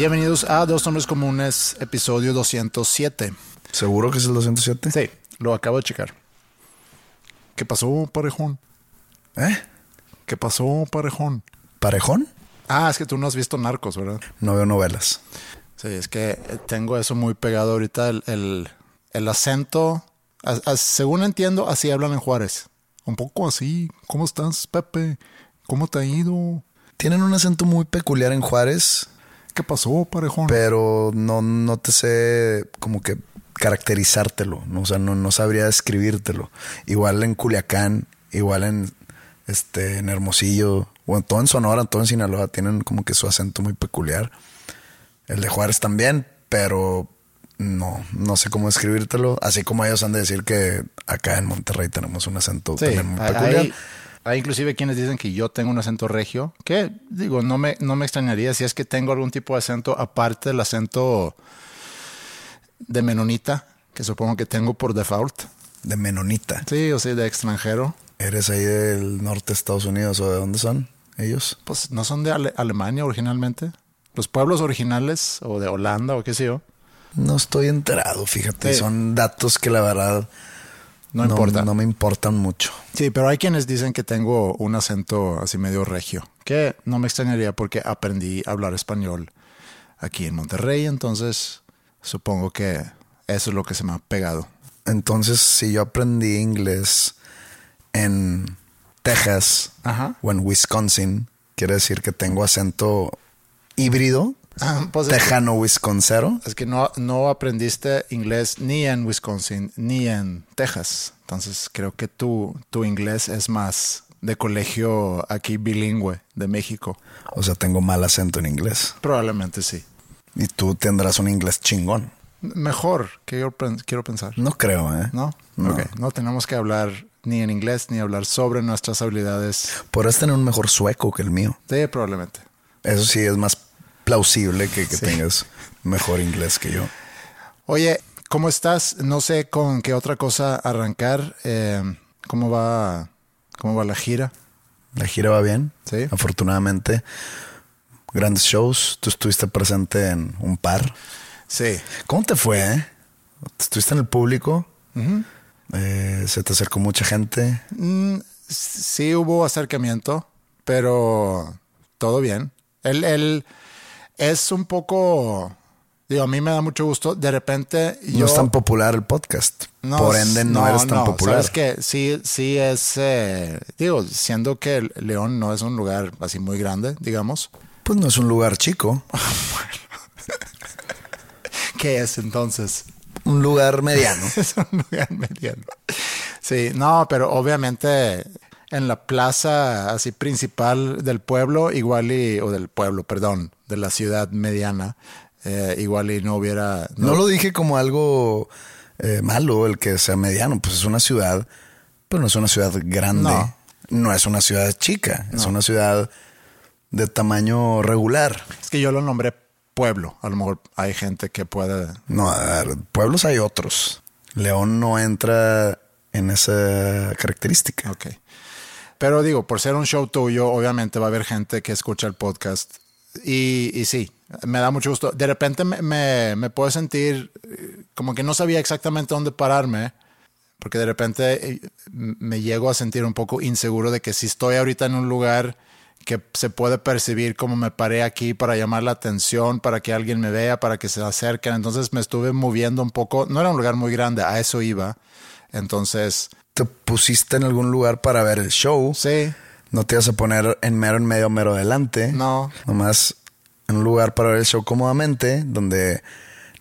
Bienvenidos a Dos Nombres Comunes, episodio 207. ¿Seguro que es el 207? Sí, lo acabo de checar. ¿Qué pasó, parejón? ¿Eh? ¿Qué pasó, parejón? ¿Parejón? Ah, es que tú no has visto Narcos, ¿verdad? No veo novelas. Sí, es que tengo eso muy pegado ahorita, el, el, el acento. según entiendo, así hablan en Juárez. Un poco así. ¿Cómo estás, Pepe? ¿Cómo te ha ido? Tienen un acento muy peculiar en Juárez, ¿Qué pasó, parejón? pero no, no te sé como que caracterizártelo. ¿no? O sea, no, no sabría describírtelo. Igual en Culiacán, igual en, este, en Hermosillo, bueno, todo en Sonora, todo en Sinaloa, tienen como que su acento muy peculiar. El de Juárez también, pero no, no sé cómo describírtelo. Así como ellos han de decir que acá en Monterrey tenemos un acento Sí, también muy peculiar. Hay inclusive quienes dicen que yo tengo un acento regio, que digo, no me, no me extrañaría si es que tengo algún tipo de acento aparte del acento de menonita, que supongo que tengo por default. De Menonita. Sí, o sea, de extranjero. ¿Eres ahí del norte de Estados Unidos o de dónde son ellos? Pues no son de Ale- Alemania originalmente. Los pueblos originales o de Holanda o qué sé yo. No estoy enterado, fíjate. Sí. Son datos que la verdad No, importa. no me importan mucho. Sí, pero hay quienes dicen que tengo un acento así medio regio, que no me extrañaría porque aprendí a hablar español aquí en Monterrey, entonces supongo que eso es lo que se me ha pegado. Entonces, si yo aprendí inglés en Texas Ajá. o en Wisconsin, quiere decir que tengo acento híbrido, Pues es que- tejano wisconsero. Es que no, no aprendiste inglés ni en Wisconsin ni en Texas. Entonces creo que tu, tu inglés es más de colegio aquí bilingüe de México. O sea, tengo mal acento en inglés. Probablemente sí. Y tú tendrás un inglés chingón. Mejor que yo quiero pensar. No creo, ¿eh? ¿No? No. No tenemos que hablar ni en inglés ni hablar sobre nuestras habilidades. Podrás tener un mejor sueco que el mío. Sí, probablemente. Eso sí es más plausible que, que Sí. tengas mejor inglés que yo. Oye, ¿cómo estás? No sé con qué otra cosa arrancar. Eh, ¿Cómo va, cómo va la gira? La gira va bien. Sí. Afortunadamente, grandes shows. Tú estuviste presente en un par. Sí. ¿Cómo te fue? eh? ¿Estuviste en el público? Eh, ¿Se te acercó mucha gente? Mm, sí hubo acercamiento, pero todo bien. Él, él es un poco, digo, a mí me da mucho gusto. De repente yo... No es tan popular el podcast. No, Por ende, no, eres tan popular. Sabes que sí, sí es, eh, digo, siendo que León no es un lugar así muy grande, digamos. Pues no es un lugar chico. ¿Qué es entonces? Un lugar mediano. es un lugar mediano. Sí, no, pero obviamente en la plaza así principal del pueblo, igual y, o del pueblo, perdón, de la ciudad mediana, eh, igual y no hubiera... No lo dije como algo eh, malo el que sea mediano. Pues es una ciudad, pero no es una ciudad grande. No. No, es una ciudad chica. Es una ciudad de tamaño regular. Es que yo lo nombré pueblo. A lo mejor hay gente que puede... No, a ver, pueblos hay otros. León no entra en esa característica. Ok. Pero digo, por ser un show tuyo, obviamente va a haber gente que escucha el podcast. Y, y sí, me da mucho gusto. De repente me, me, me puedo sentir eh, como que no sabía exactamente dónde pararme, porque de repente eh, me llego a sentir un poco inseguro de que si estoy ahorita en un lugar que se puede percibir como me paré aquí para llamar la atención, para que alguien me vea, para que se acerquen. Entonces me estuve moviendo un poco. No era un lugar muy grande, a eso iba. Entonces, Te pusiste en algún lugar para ver el show. sí, No te ibas a poner en mero, en medio, mero adelante. No. Nomás en un lugar para ver el show cómodamente, donde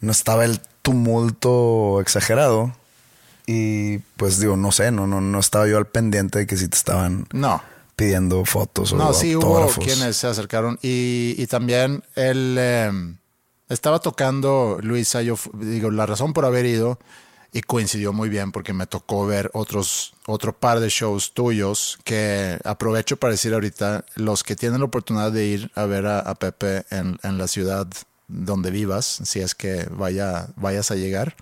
no estaba el tumulto exagerado. Y pues digo, no sé, no, no, no estaba yo al pendiente de que si te estaban no. pidiendo fotos o No, sí hubo autógrafos. quienes se acercaron. Y, y también él eh, estaba tocando, Luisa, yo digo, la razón por haber ido, y coincidió muy bien porque me tocó ver otros, otro par de shows tuyos que aprovecho para decir ahorita, los que tienen la oportunidad de ir a ver a, Pepe en, la ciudad donde vivas, si es que vaya, vayas a llegar.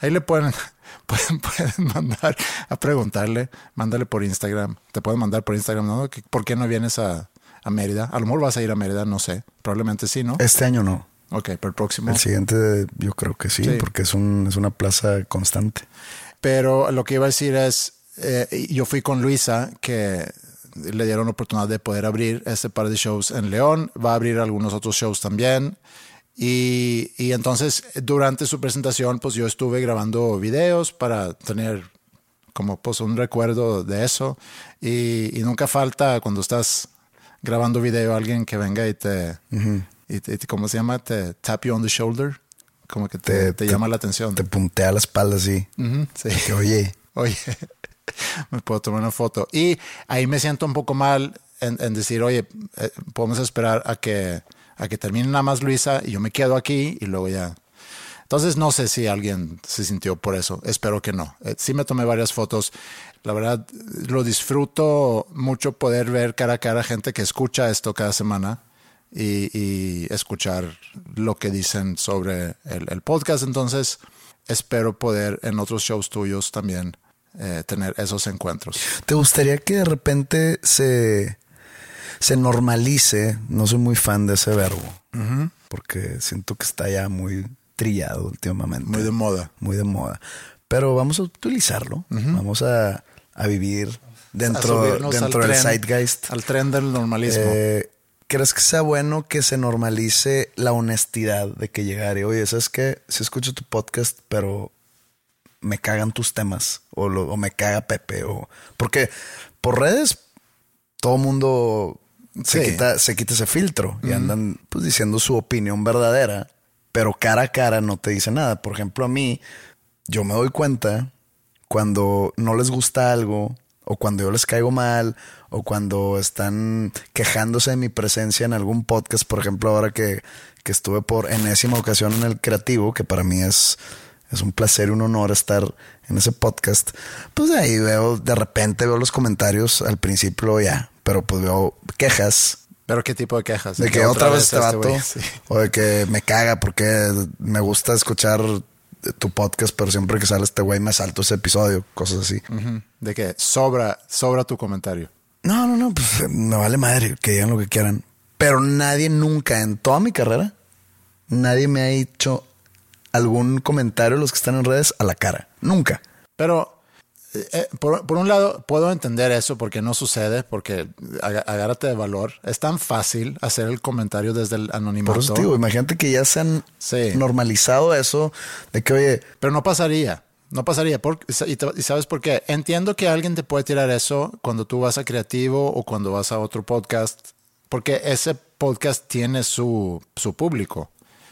Ahí le pueden, pueden, pueden mandar a preguntarle, mándale por Instagram. Te pueden mandar por Instagram, ¿no? ¿Por qué no vienes a, a Mérida? A lo mejor vas a ir a Mérida, no sé. Probablemente sí, ¿no? Este año no. Ok, pero el próximo. El siguiente yo creo que sí, Sí. porque es, un, es una plaza constante. Pero lo que iba a decir es, eh, yo fui con Luisa, que le dieron la oportunidad de poder abrir este par de shows en León, va a abrir algunos otros shows también. Y, y entonces durante su presentación, pues yo estuve grabando videos para tener como pues un recuerdo de eso. Y, y nunca falta cuando estás grabando video alguien que venga y te, y te- y te- ¿cómo se llama? Te tap you on the shoulder. Como que te, Te- te llama la atención. Te puntea la espalda así. Ujú, sí. Que oye, Oye, me puedo tomar una foto. Y ahí me siento un poco mal en, en decir, oye, eh, podemos esperar a que, a que termine nada más Luisa y yo me quedo aquí y luego ya. Entonces no sé si alguien se sintió por eso. Espero que no. Eh, sí me tomé varias fotos. La verdad, lo disfruto mucho poder ver cara a cara gente que escucha esto cada semana y, y escuchar lo que dicen sobre el, el podcast. Entonces, espero poder en otros shows tuyos también eh, tener esos encuentros. ¿te gustaría que de repente se, se normalice? No soy muy fan de ese verbo, porque siento que está ya muy trillado últimamente. Muy de moda. Muy de moda. Pero vamos a utilizarlo. Vamos a, a vivir dentro, dentro del tren- zeitgeist. Al tren del normalismo. Eh, ¿Crees que sea bueno que se normalice la honestidad de que llegar y, oye, ¿sabes qué? Si escucho tu podcast, pero me cagan tus temas o, lo- o me caga Pepe o... Porque por redes todo mundo se, Sí. quita, se quita ese filtro y andan pues, diciendo su opinión verdadera, pero cara a cara no te dice nada. Por ejemplo, a mí, yo me doy cuenta cuando no les gusta algo o cuando yo les caigo mal o cuando están quejándose de mi presencia en algún podcast, por ejemplo, ahora que, que estuve por enésima ocasión en el creativo, que para mí es, es un placer y un honor estar en ese podcast, pues de ahí veo, de repente veo los comentarios al principio ya, pero pues veo quejas Pero qué tipo de quejas. de que otra vez este este vato? Sí. o de que me caga porque me gusta escuchar tu podcast, pero siempre que sale este güey me salto ese episodio, cosas así. De que sobra, sobra tu comentario. No, no, no, pues eh, me vale madre que digan lo que quieran. Pero nadie nunca en toda mi carrera, nadie me ha hecho algún comentario los que están en redes a la cara. Nunca. Pero eh, eh, por, por un lado, puedo entender eso porque no sucede, porque agárrate de valor. Es tan fácil hacer el comentario desde el anonimato. Por eso digo, imagínate que ya se han Sí. normalizado eso de que, oye, Pero no pasaría. No pasaría. Por- y, te- y sabes por qué? Entiendo que alguien te puede tirar eso cuando tú vas a creativo o cuando vas a otro podcast, porque ese podcast tiene su, su público.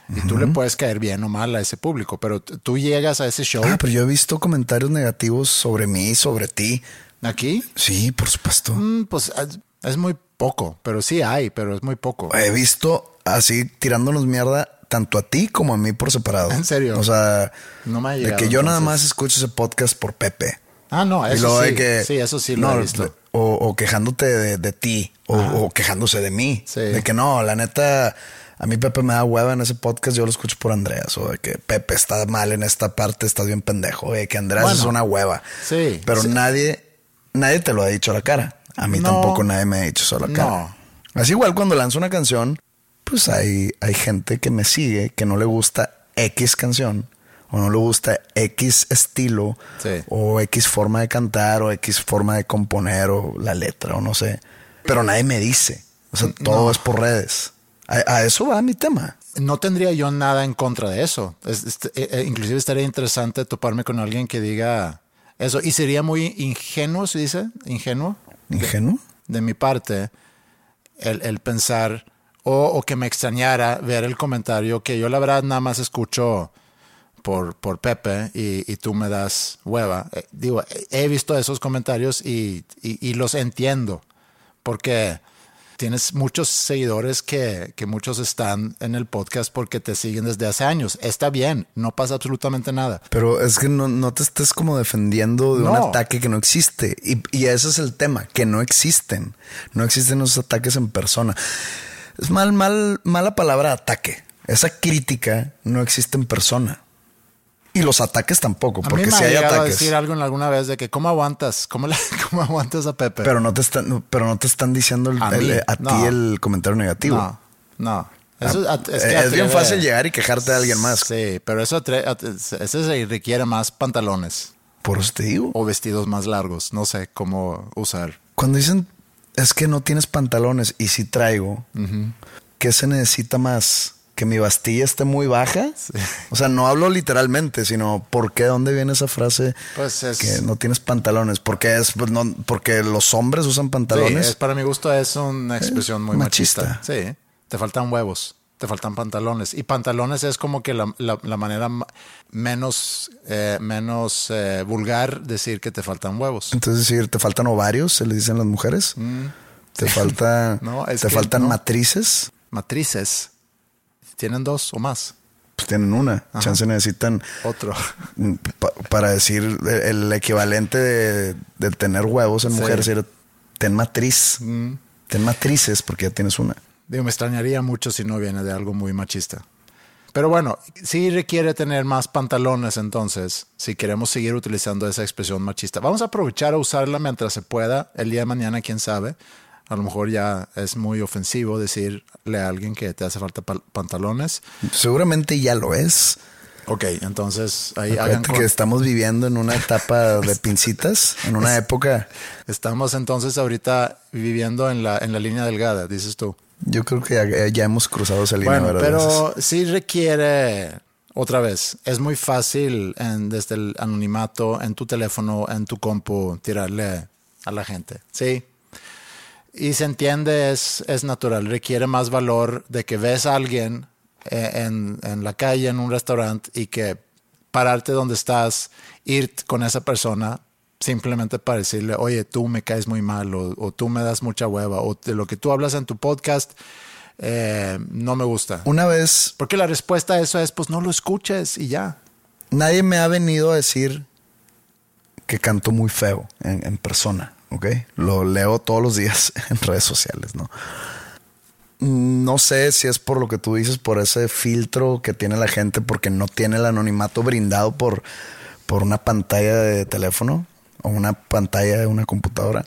Y tú le puedes caer bien o mal a ese público, pero tú llegas a ese show ah, pero yo he visto comentarios negativos sobre mí, sobre ti. aquí, Sí, por supuesto. mm, pues es, es muy poco, pero sí hay, pero es muy poco. He visto así tirándonos mierda tanto a ti como a mí por separado. ¿En serio? O sea, No me ha de que yo nada más escucho ese podcast por Pepe. Ah, no, y eso luego sí. de que sí, eso sí lo no, he visto. O, o quejándose de, de ti o, o quejándose de mí. Sí. De que no, la neta, A mí Pepe me da hueva en ese podcast, yo lo escucho por Andreas, o de que Pepe está mal en esta parte, estás bien pendejo, de que Andreas Bueno, es una hueva. sí, Pero sí. nadie, nadie te lo ha dicho a la cara. A mí No. tampoco nadie me ha dicho eso a la cara. No. Así igual cuando lanzo una canción, pues hay, hay gente que me sigue que no le gusta X canción o no le gusta X estilo Sí. o X forma de cantar o X forma de componer o la letra o no sé. Pero nadie me dice. O sea, todo es por redes. A, a eso va mi tema. No tendría yo nada en contra de eso. Es- es- eh, eh, inclusive estaría interesante toparme con alguien que diga eso. Y sería muy ingenuo, se dice, ingenuo ¿Ingenuo? de mi parte el, el pensar o, o que me extrañara ver el comentario que yo la verdad nada más escucho por, por Pepe y, y tú me das hueva. Eh, digo, he- visto esos comentarios y, y- y los entiendo porque tienes muchos seguidores que, que muchos están en el podcast porque te siguen desde hace años. Está bien, no pasa absolutamente nada. Pero es que no, no te estés como defendiendo de un ataque que no existe. Y, y ese es el tema, que no existen. No existen esos ataques en persona. Es mal, mal, mala palabra ataque. Esa crítica no existe en persona. Y los ataques tampoco, A porque mí me si ha hay llegado a ataques. decir algo en alguna vez de que cómo aguantas, cómo, cómo aguantas a Pepe. Pero no te están, pero no te están diciendo el- A el- a, no. ti el comentario negativo. No, no. Eso, Ah, es, eh, que es bien fácil llegar y quejarte de alguien más. Sí, pero eso, se requiere más pantalones Por eso te digo. o vestidos más largos. No sé cómo usar. Cuando dicen es que no tienes pantalones y si traigo, ¿qué se necesita más? ¿Que mi bastilla esté muy baja? O sea, no hablo literalmente, sino ¿por qué? ¿Dónde viene esa frase? Pues es- Que no tienes pantalones. Porque es pues, no, porque los hombres usan Sí, pantalones. es, para mi gusto es una expresión muy machista. machista. Sí, te faltan huevos, te faltan pantalones. Y pantalones es como que la, la- la manera ma- menos, eh, menos eh, vulgar decir que te faltan huevos. Entonces, decir, te faltan ovarios, se le dicen las mujeres. Te falta, Mm. No, es te faltan no. matrices. Matrices, tienen dos o más. Pues tienen una. Chance necesitan Otro. pa- para decir el, equivalente de, de tener huevos en Sí. Mm. mujeres, era ten matriz. Ten matrices porque ya tienes una. Digo, me extrañaría mucho si no viene de algo muy machista. Pero bueno, sí requiere tener más pantalones entonces, si queremos seguir utilizando esa expresión machista. Vamos a aprovechar a usarla mientras se pueda. El día de mañana, quién sabe. A lo mejor ya es muy ofensivo decirle a alguien que te hace falta pantalones. Seguramente ya lo es. Ok, entonces ahí Acuérdate que estamos viviendo en una etapa de pincitas, en una época. Estamos entonces ahorita viviendo en la, en la línea delgada, dices tú. Yo creo que ya, ya hemos cruzado esa línea. Bueno, pero sí requiere, otra vez, es muy fácil en- desde el anonimato, en tu teléfono, en tu compu, tirarle a la gente. Sí. Y se entiende, es, es natural, requiere más valor de que ves a alguien eh, en, en la calle, en un restaurante, y que pararte donde estás, ir con esa persona, simplemente para decirle, oye, tú me caes muy mal, o, o tú me das mucha hueva, o de lo que tú hablas en tu podcast, eh, no me gusta. Una vez Porque la respuesta a eso es, pues no lo escuches y ya. nadie me ha venido a decir que canto muy feo en, en persona, ¿ok? Lo leo todos los días en redes sociales, ¿no? No sé si es por lo que tú dices, por ese filtro que tiene la gente, porque no tiene el anonimato brindado por, por una pantalla de teléfono o una pantalla de una computadora.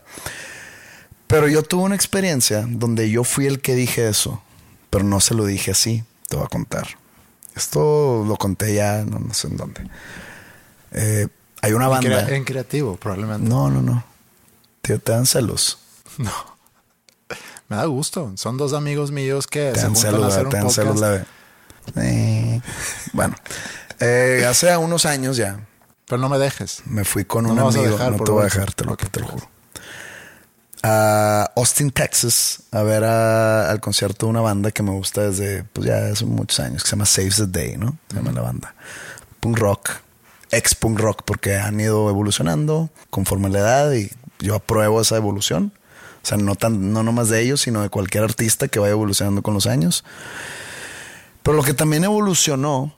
Pero yo tuve una experiencia donde yo fui el que dije eso, pero no se lo dije así. Te voy a contar. Esto lo conté ya, no, no sé en dónde. Eh, hay una En, banda. crea- en creativo, probablemente. No, no, no. Te, te dan celos. No. Me da gusto. Son dos amigos míos que Te se juntan celos, a hacer te un dan celos podcast. la Eh, bueno, eh, hace unos años ya Pero no me dejes. me fui con No un amigo. dejar no te voy a dejar, te lo, te lo juro. A Austin, Texas, a ver a- al concierto de una banda que me gusta desde, pues ya hace muchos años, que se llama Saves the Day, ¿no? Se llama la banda. Punk rock, ex punk rock, porque han ido evolucionando conforme la edad y yo apruebo esa evolución. O sea, no, tan, no nomás de ellos, sino de cualquier artista que vaya evolucionando con los años. Pero lo que también evolucionó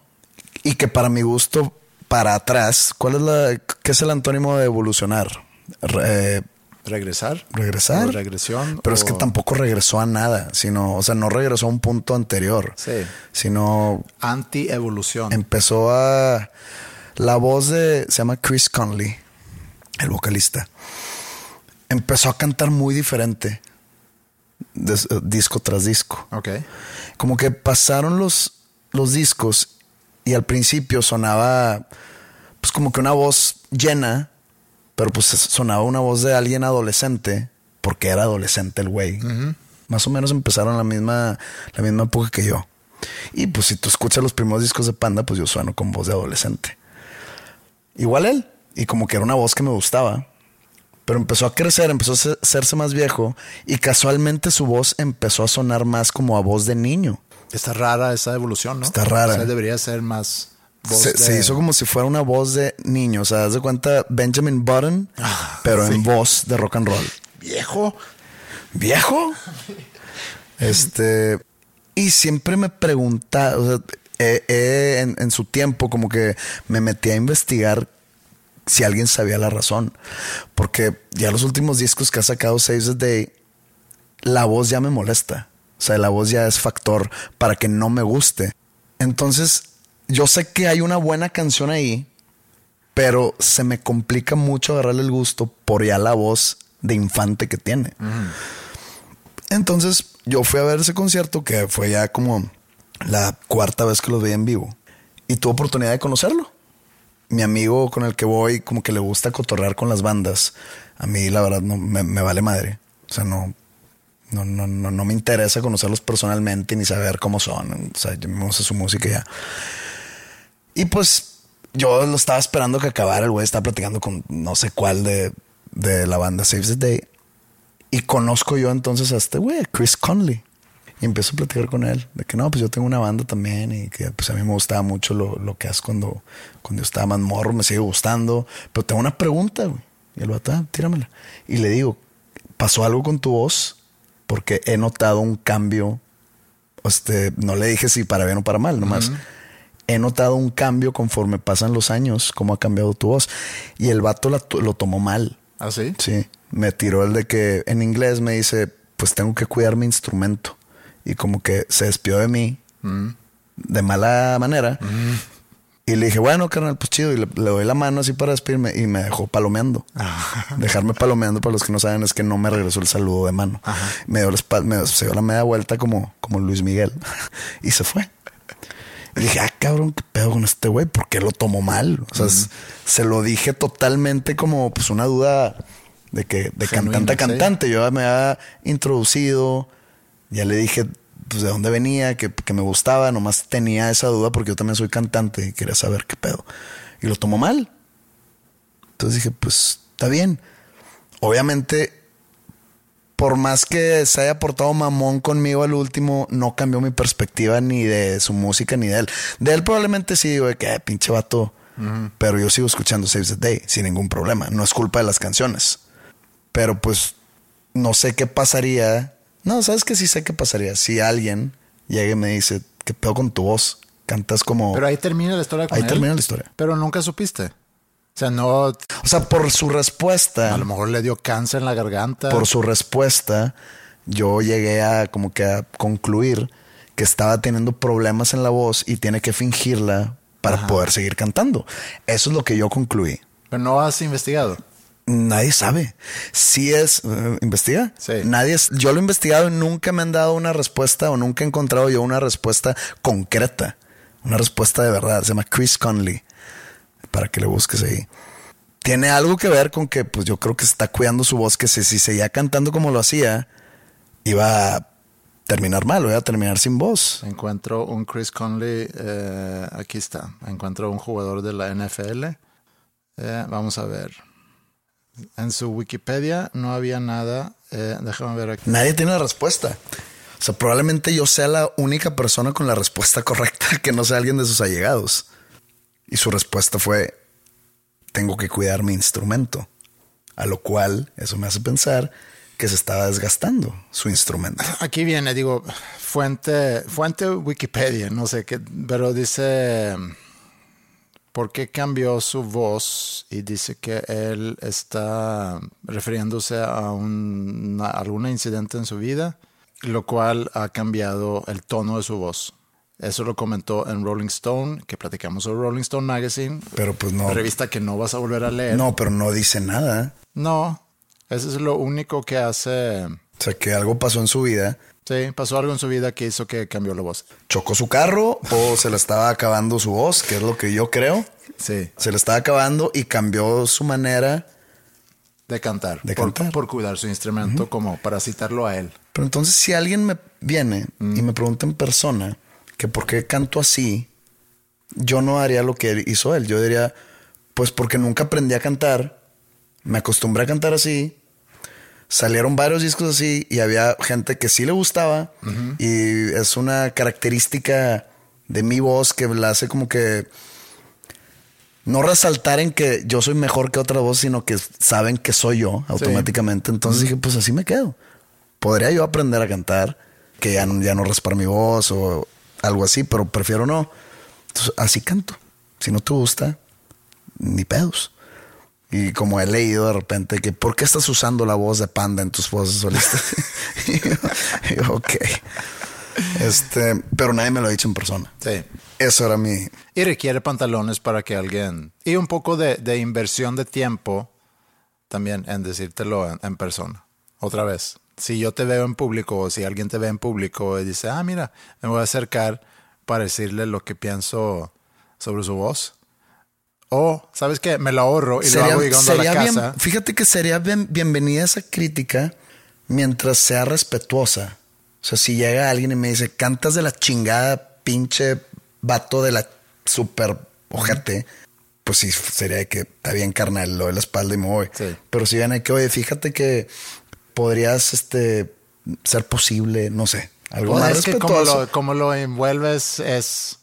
y que para mi gusto, para atrás, ¿cuál es la, qué es el antónimo de evolucionar? Re- regresar. regresar. O regresión. Pero es que tampoco regresó a nada, sino, o sea, no regresó a un punto anterior. Sí. Sino Anti-evolución. empezó a. La voz de. Se llama Chris Conley, el vocalista. Empezó a cantar muy diferente. des- eh, disco tras disco. Ok. Como que pasaron los, los discos y al principio sonaba. Pues como que una voz llena, pero pues sonaba una voz de alguien adolescente, porque era adolescente el güey. Más o menos empezaron la misma, la misma época que yo. Y pues si tú escuchas los primeros discos de Panda, pues yo sueno con voz de adolescente. Igual él. Y como que era una voz que me gustaba. Pero empezó a crecer, empezó a se- hacerse más viejo. Y casualmente su voz empezó a sonar más como a voz de niño. Está rara esa evolución, ¿no? Está rara. O sea, debería ser más voz Se, de- se hizo como si fuera una voz de niño. O sea, haz de cuenta Benjamin Button, pero en voz de rock and roll. viejo. ¿Viejo? Este. Y siempre me preguntaba, o sea, eh, eh, en, en su tiempo, como que me metí a investigar si alguien sabía la razón. Porque ya los últimos discos que ha sacado Saves the Day, la voz ya me molesta. O sea, la voz ya es factor para que no me guste. Entonces, yo sé que hay una buena canción ahí, pero se me complica mucho agarrarle el gusto por ya la voz de infante que tiene. Entonces yo fui a ver ese concierto que fue ya como la cuarta vez que lo vi en vivo y tuve oportunidad de conocerlo. Mi amigo con el que voy como que le gusta cotorrear con las bandas. A mí la verdad no me, me vale madre. O sea, no, no, no, no, no me interesa conocerlos personalmente ni saber cómo son. O sea, yo me gusta su música y ya. Y pues yo lo estaba esperando que acabara. El güey estaba platicando con no sé cuál de, de la banda Saves the Day. Y conozco yo entonces a este güey, Chris Conley. Y empiezo a platicar con él de que no, pues yo tengo una banda también y que pues a mí me gustaba mucho lo, lo que haces cuando, cuando yo estaba más morro, me sigue gustando. Pero tengo una pregunta, güey. Y el vato, "Ah, tíramela. Y le digo, ¿pasó algo con tu voz? Porque he notado un cambio. Este, no le dije si para bien o para mal, nomás. He notado un cambio conforme pasan los años, cómo ha cambiado tu voz. Y el vato la- lo tomó mal. ¿Ah, sí? Sí, me tiró el de que en inglés me dice, pues tengo que cuidar mi instrumento. Y como que se despidió de mí de mala manera. Y le dije, bueno, carnal, pues chido. Y le, le doy la mano así para despedirme y me dejó palomeando. Dejarme palomeando, para los que no saben, es que no me regresó el saludo de mano. Me dio la me- se dio la media vuelta como, como Luis Miguel y se fue. Y dije, ah, cabrón, qué pedo con este güey, ¿por qué lo tomó mal? O sea, se lo dije totalmente como pues una duda de que de Genuina, cantante a sí. cantante. Yo ya me había introducido, ya le dije pues de dónde venía, que, que me gustaba, nomás tenía esa duda porque yo también soy cantante y quería saber qué pedo. Y lo tomó mal. Entonces dije, pues está bien. Obviamente, por más que se haya portado mamón conmigo al último, no cambió mi perspectiva ni de su música ni de él. De él probablemente sí digo de que "Ah, pinche vato. Pero yo sigo escuchando Saves the Day sin ningún problema. No es culpa de las canciones. Pero pues no sé qué pasaría. No, sabes que sí sé qué pasaría. Si alguien llega y me dice, ¿qué pedo con tu voz? Cantas como. Pero ahí termina la historia con Ahí él. termina la historia. Pero nunca supiste. O sea, no. O sea, por su respuesta. A lo mejor le dio cáncer en la garganta. por su respuesta, yo llegué a como que a concluir que estaba teniendo problemas en la voz y tiene que fingirla para poder seguir cantando. Eso es lo que yo concluí. Pero no has investigado. Nadie sabe. Si es, eh, investiga. Sí. Nadie es, yo lo he investigado y nunca me han dado una respuesta o nunca he encontrado yo una respuesta concreta. Una respuesta de verdad. Se llama Chris Conley. Para que le busques ahí. Tiene algo que ver con que, pues yo creo que está cuidando su voz, que si, si seguía cantando como lo hacía, iba a terminar mal, iba a terminar sin voz. Encuentro un Chris Conley. eh, aquí está. Encuentro un jugador de la NFL. Eh, vamos a ver. En su Wikipedia no había nada. Eh, déjame ver aquí. Nadie tiene la respuesta. O sea, probablemente yo sea la única persona con la respuesta correcta que no sea alguien de sus allegados. Y su respuesta fue, tengo que cuidar mi instrumento. A lo cual eso me hace pensar que se estaba desgastando su instrumento. Aquí viene, digo, fuente, fuente Wikipedia, no sé qué, pero dice por qué cambió su voz y dice que él está refiriéndose a un, a algún incidente en su vida, lo cual ha cambiado el tono de su voz. Eso lo comentó en Rolling Stone, que platicamos sobre Rolling Stone Magazine. Pero pues no. Revista que no vas a volver a leer. No, pero no dice nada. No, eso es lo único que hace. O sea, que algo pasó en su vida. Sí, pasó algo en su vida que hizo que cambió la voz. Chocó su carro o se le estaba acabando su voz, que es lo que yo creo. Sí. Se le estaba acabando y cambió su manera de cantar. De por, cantar. por cuidar su instrumento, como para citarlo a él. Pero entonces, si alguien me viene y me pregunta en persona que por qué canto así, yo no haría lo que hizo él. Yo diría, pues porque nunca aprendí a cantar, me acostumbré a cantar así. Salieron varios discos así y había gente que sí le gustaba y es una característica de mi voz que la hace como que no resaltar en que yo soy mejor que otra voz, sino que saben que soy yo automáticamente. Entonces dije, pues así me quedo. Podría yo aprender a cantar, que ya no, ya no raspar mi voz o algo así, pero prefiero no. Entonces, así canto. Si no te gusta, ni pedos. Y como he leído de repente que, ¿por qué estás usando la voz de panda en tus voces solistas? y yo, y yo, ok. Este, pero nadie me lo ha dicho en persona. Sí. Eso era mi. Y requiere pantalones para que alguien. Y un poco de, de inversión de tiempo también en decírtelo en, en, persona. Otra vez. Si yo te veo en público o si alguien te ve en público y dice, ah, mira, me voy a acercar para decirle lo que pienso sobre su voz. O, ¿sabes qué? Me lo ahorro y sería, lo hago llegando a la bien, casa. fíjate que sería bien, bienvenida esa crítica mientras sea respetuosa. O sea, si llega alguien y me dice, cantas de la chingada, pinche vato de la super ojete, pues sí, sería que está bien carnal, lo de la espalda y me voy. Sí. Pero si viene que, oye, fíjate que podrías este, ser posible, no sé, algo Pues más es que como respetuoso. lo, como lo envuelves es...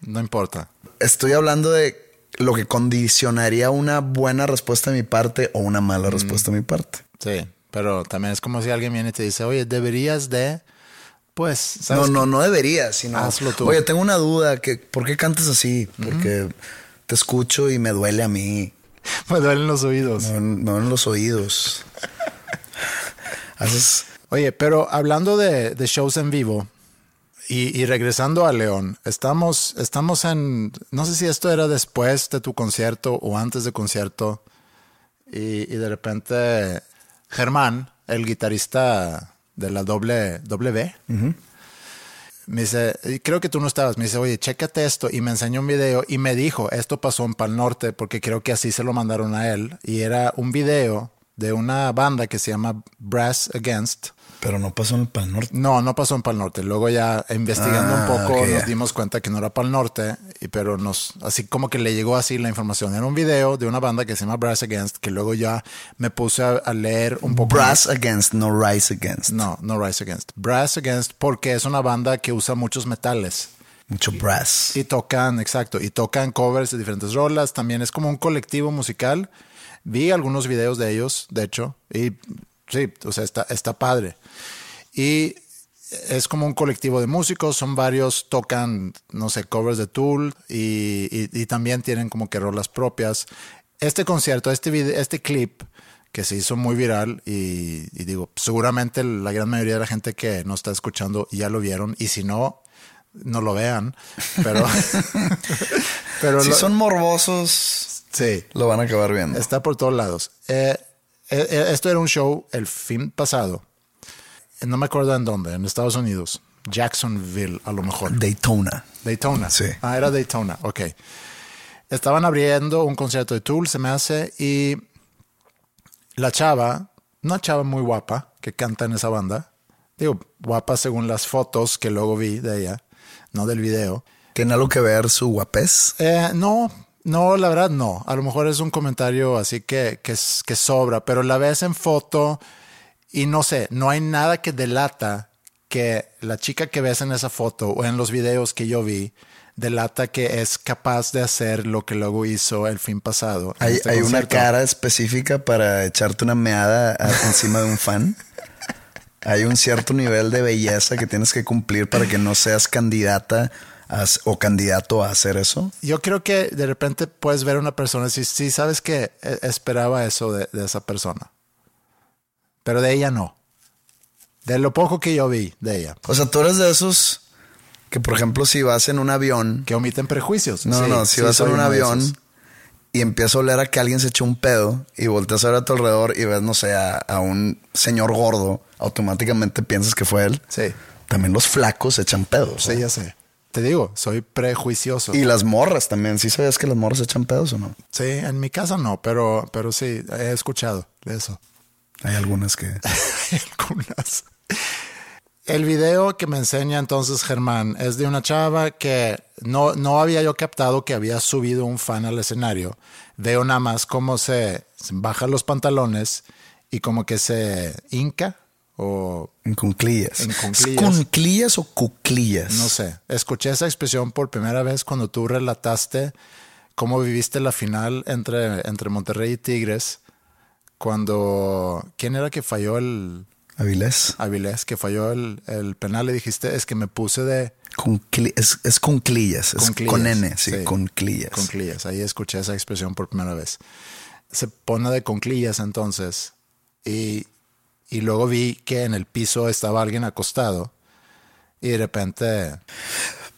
No importa. Estoy hablando de lo que condicionaría una buena respuesta de mi parte o una mala respuesta de mi parte. Sí, pero también es como si alguien viene y te dice, oye, deberías de... Pues, No, ¿sabes no, no debería, sino. Hazlo tú. Oye, tengo una duda, que ¿por qué cantas así? Porque te escucho y me duele a mí. Me duelen los oídos. No, no en los oídos. Haces. Oye, pero hablando de, de shows en vivo y, y regresando a León, estamos, estamos en, no sé si esto era después de tu concierto o antes de concierto y, y de repente Germán, el guitarrista de la doble W, me dice, y creo que tú no estabas, me dice, oye, chécate esto y me enseñó un video y me dijo, esto pasó en Pal Norte porque creo que así se lo mandaron a él y era un video de una banda que se llama Brass Against. Pero no pasó en el Pal Norte. No, no pasó en Pal Norte. Luego ya investigando Ah, un poco ok, nos dimos cuenta que no era Pal Norte, y, pero nos, así como que le llegó así la información. Era un video de una banda que se llama Brass Against, que luego ya me puse a, a leer un poco. Brass against, no rise against. No, no Rise Against. Brass Against porque es una banda que usa muchos metales. Mucho brass. Y tocan, exacto, y tocan covers de diferentes rolas. También es como un colectivo musical. Vi algunos videos de ellos, de hecho, y sí, o sea, está, está padre. Y es como un colectivo de músicos, son varios, tocan, no sé, covers de Tool y, y- y también tienen como que rolas propias. Este concierto, este, vide- este clip que se hizo muy viral y, y digo, seguramente la gran mayoría de la gente que nos está escuchando ya lo vieron y si no, no lo vean, pero... pero Si lo- son morbosos, sí, lo van a acabar viendo. Está por todos lados. Eh, esto era un show el fin pasado. No me acuerdo en dónde, en Estados Unidos. Jacksonville, a lo mejor. Daytona. Daytona. Sí. Ah, era Daytona, ok. Estaban abriendo un concierto de Tool, se me hace, y la chava, una chava muy guapa que canta en esa banda, digo, guapa según las fotos que luego vi de ella, no del video. ¿Tiene algo que ver su guapés? Eh, no, no, la verdad no. A lo mejor es un comentario así que, que, sobra, pero la ves en foto y no sé, no hay nada que delata que la chica que ves en esa foto o en los videos que yo vi delata que es capaz de hacer lo que luego hizo el fin pasado. ¿Hay, este hay una cara específica para echarte una meada encima de un fan? ¿Hay un cierto nivel de belleza que tienes que cumplir para que no seas candidata a- o candidato a hacer eso? Yo creo que de repente puedes ver a una persona y decir, sí, sabes que esperaba eso de, de esa persona. Pero de ella no. De lo poco que yo vi de ella. O sea, tú eres de esos que, por ejemplo, si vas en un avión. Que omiten prejuicios. No, Sí, no, si sí, vas en un avión y empieza a oler a que alguien se echó un pedo y volteas a ver a tu alrededor y ves, no sé, a, a un señor gordo, automáticamente piensas que fue él. Sí, También los flacos echan pedos. sí, ya sé. Te digo, soy prejuicioso. Y las morras también. ¿Sí sabías que las morras echan pedos o no? Sí, en mi casa no, pero, pero sí, he escuchado de eso. Hay algunas que... Hay algunas. El video que me enseña entonces Germán es de una chava que no, no había yo captado que había subido un fan al escenario. Veo nada más cómo se, se baja los pantalones y como que se hinca o En cunclillas. En ¿Es cunclillas. cunclillas o cuclillas? no sé. Escuché esa expresión por primera vez cuando tú relataste cómo viviste la final entre, entre Monterrey y Tigres. Cuando... ¿Quién era que falló el... Avilés. Avilés, que falló el, el penal, le dijiste, es que me puse de Cuncli- es, es cunclillas. Es Cunclillas, con N, sí, sí. cunclillas. conclillas. Ahí escuché esa expresión por primera vez. Se pone de conclillas entonces y, y luego vi que en el piso estaba alguien acostado y de repente,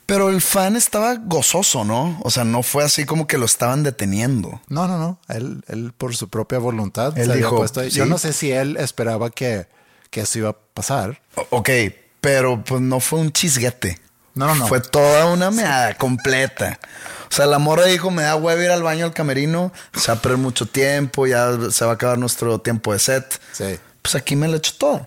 Pero el fan estaba gozoso, ¿no? O sea, no fue así como que lo estaban deteniendo. no, no, no, él, él por su propia voluntad Él se había dijo, puesto. Yo no sé si él esperaba que, que eso iba a pasar. O- ok, pero pues no fue un chisguete. No, no, no. Fue toda una meada completa. O sea, la morra dijo, me da huevo ir al baño al camerino, se va a perder mucho tiempo, ya se va a acabar nuestro tiempo de set. Sí. Pues aquí me la echo toda.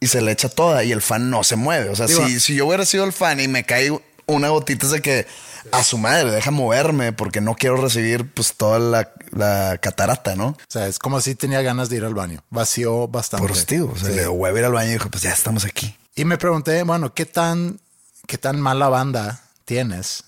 Y se la echa toda y el fan no se mueve. O sea, Digo- si, si yo hubiera sido el fan y me cae una gotita es de que a su madre, deja moverme porque no quiero recibir pues toda la, la catarata, ¿no? O sea, es como si tenía ganas de ir al baño. Vació bastante. Por tío. O sea, Sí. le dio huevo ir al baño y dijo, pues ya estamos aquí. Y me pregunté, bueno, ¿qué tan, qué tan mala banda tienes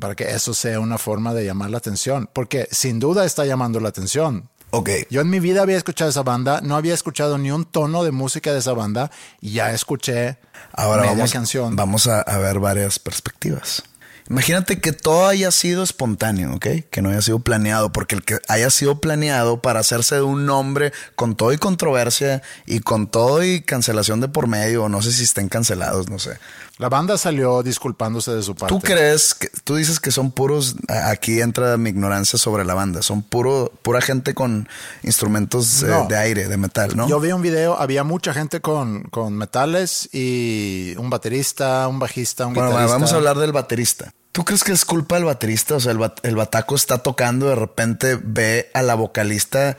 para que eso sea una forma de llamar la atención? Porque sin duda está llamando la atención. Ok. Yo en mi vida había escuchado esa banda, no había escuchado ni un tono de música de esa banda y ya escuché Ahora media vamos, canción. vamos a, a ver varias perspectivas. Imagínate que todo haya sido espontáneo, ¿ok? Que no haya sido planeado, porque el que haya sido planeado para hacerse de un nombre con todo y controversia y con todo y cancelación de por medio, o no sé si estén cancelados, no sé. La banda salió disculpándose de su parte. ¿Tú crees que tú dices que son puros? Aquí entra mi ignorancia sobre la banda. Son puro, pura gente con instrumentos eh, de aire, de metal, ¿no? Yo vi un video, había mucha gente con, con metales y un baterista, un bajista, un Bueno, guitarrista. vamos a hablar del baterista. ¿Tú crees que es culpa del baterista? O sea, el, bat- el bataco está tocando, de repente ve a la vocalista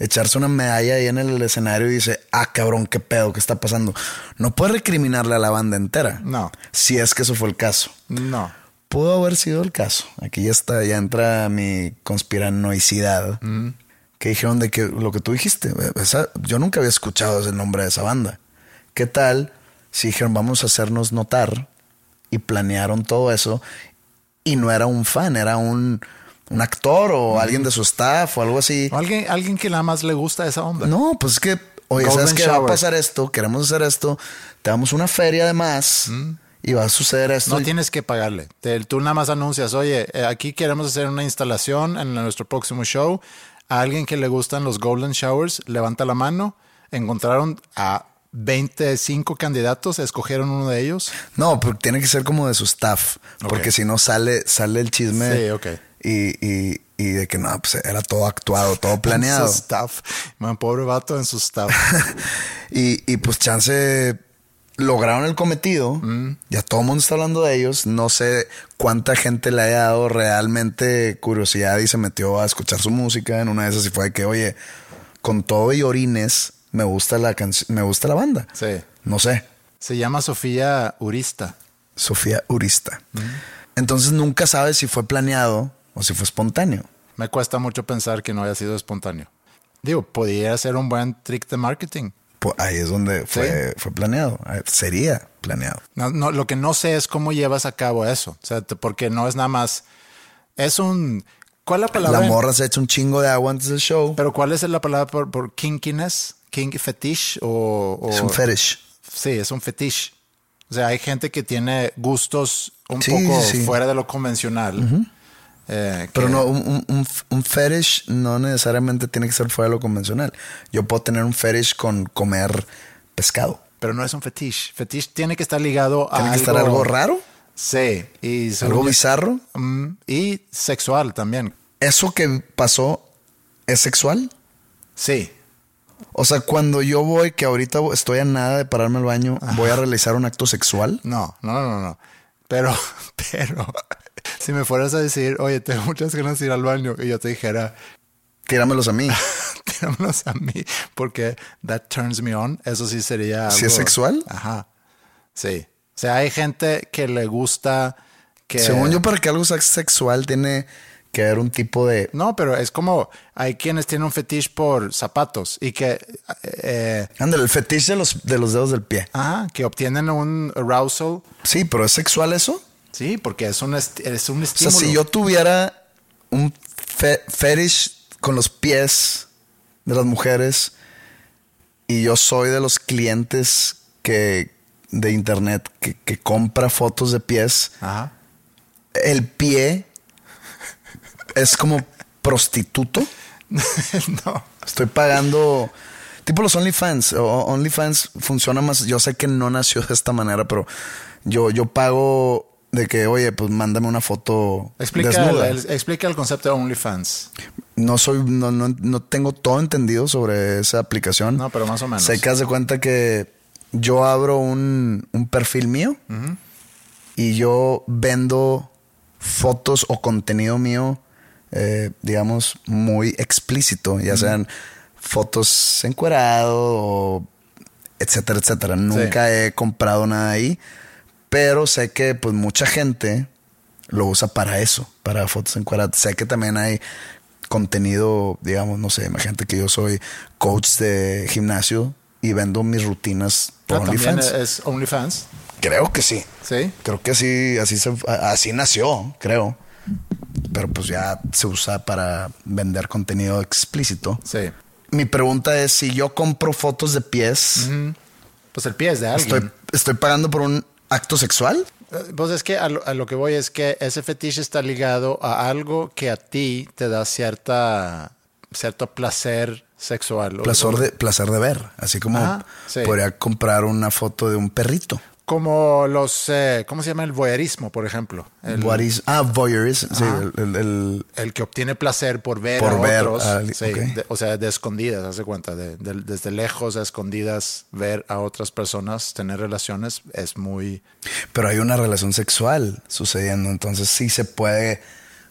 echarse una medalla ahí en el escenario y dice, ah, cabrón, qué pedo, qué está pasando. No puede recriminarle a la banda entera. No. Si es que eso fue el caso. No. Pudo haber sido el caso. Aquí ya está, ya entra mi conspiranoicidad. Que dijeron de que lo que tú dijiste, esa- yo nunca había escuchado ese nombre de esa banda. ¿Qué tal si dijeron vamos a hacernos notar y planearon todo eso y no era un fan, era un, un actor o alguien de su staff o algo así? O Alguien, alguien que nada más le gusta esa onda. No, pues es que, oye, Golden ¿sabes qué va a pasar esto? Queremos hacer esto, te damos una feria además y va a suceder esto. No y- tienes que pagarle. Te- tú nada más anuncias, oye, eh, aquí queremos hacer una instalación en nuestro próximo show. A alguien que le gustan los Golden Showers, levanta la mano. Encontraron a 25 candidatos, escogieron uno de ellos. No, pero tiene que ser como de su staff. Porque si no sale, sale el chisme. Sí, ok. Y, y, y de que no, pues era todo actuado, todo planeado. En su staff. Man, pobre vato en su staff. y, y pues chance lograron el cometido. Mm. Ya todo el mundo está hablando de ellos. No sé cuánta gente le haya dado realmente curiosidad y se metió a escuchar su música. En una de esas y fue de que, oye, con todo y orines, me gusta la canción, me gusta la banda. Sí. No sé. Se llama Sofía Urista. Sofía Urista. Entonces nunca sabes si fue planeado o si fue espontáneo. Me cuesta mucho pensar que no haya sido espontáneo. Digo, podría ser un buen trick de marketing. Pues ahí es donde fue, fue planeado. Eh, Sería planeado. No, no, lo que no sé es cómo llevas a cabo eso. O sea, porque no es nada más. Es un. ¿Cuál es la palabra? La morra se ha hecho un chingo de agua antes del show. Pero ¿cuál es la palabra por, por kinkiness? Kink fetish o, o- es un fetish. Sí, es un fetish. O sea, hay gente que tiene gustos un Sí, poco sí, sí. fuera de lo convencional. Eh, Pero que- no, un, un, un, fetish no necesariamente tiene que ser fuera de lo convencional. Yo puedo tener un fetish con comer pescado. pero no es un fetiche. Fetiche tiene que estar ligado a Tiene que algo, estar algo raro, Sí. Y algo bizarro. Mm, y sexual también. ¿Eso que pasó es sexual? Sí. O sea, cuando yo voy, que ahorita estoy a nada de pararme al baño, voy a realizar un acto sexual. No, no, no, no. Pero, pero, si me fueras a decir, oye, tengo muchas ganas de ir al baño, y yo te dijera, Tíramelos a mí. tíramelos a mí, porque that turns me on, eso sí sería. ¿Sí es algo- sexual? Ajá. Sí. O sea, hay gente que le gusta que. Según yo, para que algo sea sexual tiene que haber un tipo de... No, pero es como hay quienes tienen un fetiche por zapatos y que, eh, Ándale, el fetiche de los, de los dedos del pie. ajá, que obtienen un arousal. Sí, pero ¿es sexual eso? Sí, porque es un, es un O sea, estímulo. si yo tuviera un fe- fetish con los pies de las mujeres y yo soy de los clientes que de internet que, que compra fotos de pies, Ajá. el pie es como prostituto. no. Estoy pagando. Tipo los OnlyFans. OnlyFans funciona más. Yo sé que no nació de esta manera, pero yo, yo pago de que, oye, pues mándame una foto Explica el, desnuda. el- explica el concepto de OnlyFans. No soy, no, no, no tengo todo entendido sobre esa aplicación. No, pero más o menos. Sé que haz de cuenta que yo abro un, un perfil mío y yo vendo fotos o contenido mío, eh, digamos, muy explícito, ya sean fotos encuerado o etcétera, etcétera. Nunca he comprado nada ahí, pero sé que pues mucha gente lo usa para eso, para fotos encueradas. Sé que también hay contenido, digamos, no sé, imagínate que yo soy coach de gimnasio y vendo mis rutinas por Ah, OnlyFans. es OnlyFans. Creo que sí. Sí. Creo que así, así, se, así nació, creo. Pero pues ya se usa para vender contenido explícito. Sí. Mi pregunta es, si yo compro fotos de pies, Pues el pie es de alguien. ¿estoy, ¿estoy pagando por un acto sexual? Eh, Pues es que a lo, a lo que voy es que ese fetiche está ligado a algo que a ti te da cierta cierto placer sexual. Placer de, placer de ver. Así como Ajá, sí. podría comprar una foto de un perrito. Como los, eh, ¿cómo se llama? El voyeurismo, por ejemplo. El, What is- ah, voyeurism. Sí, el- el- el, que obtiene placer por ver Por a ver otros. a- sí, de- o sea, de escondidas, hace cuenta. De, de- desde lejos, a escondidas, ver a otras personas, tener relaciones, es muy... Pero hay una relación sexual sucediendo, entonces sí se puede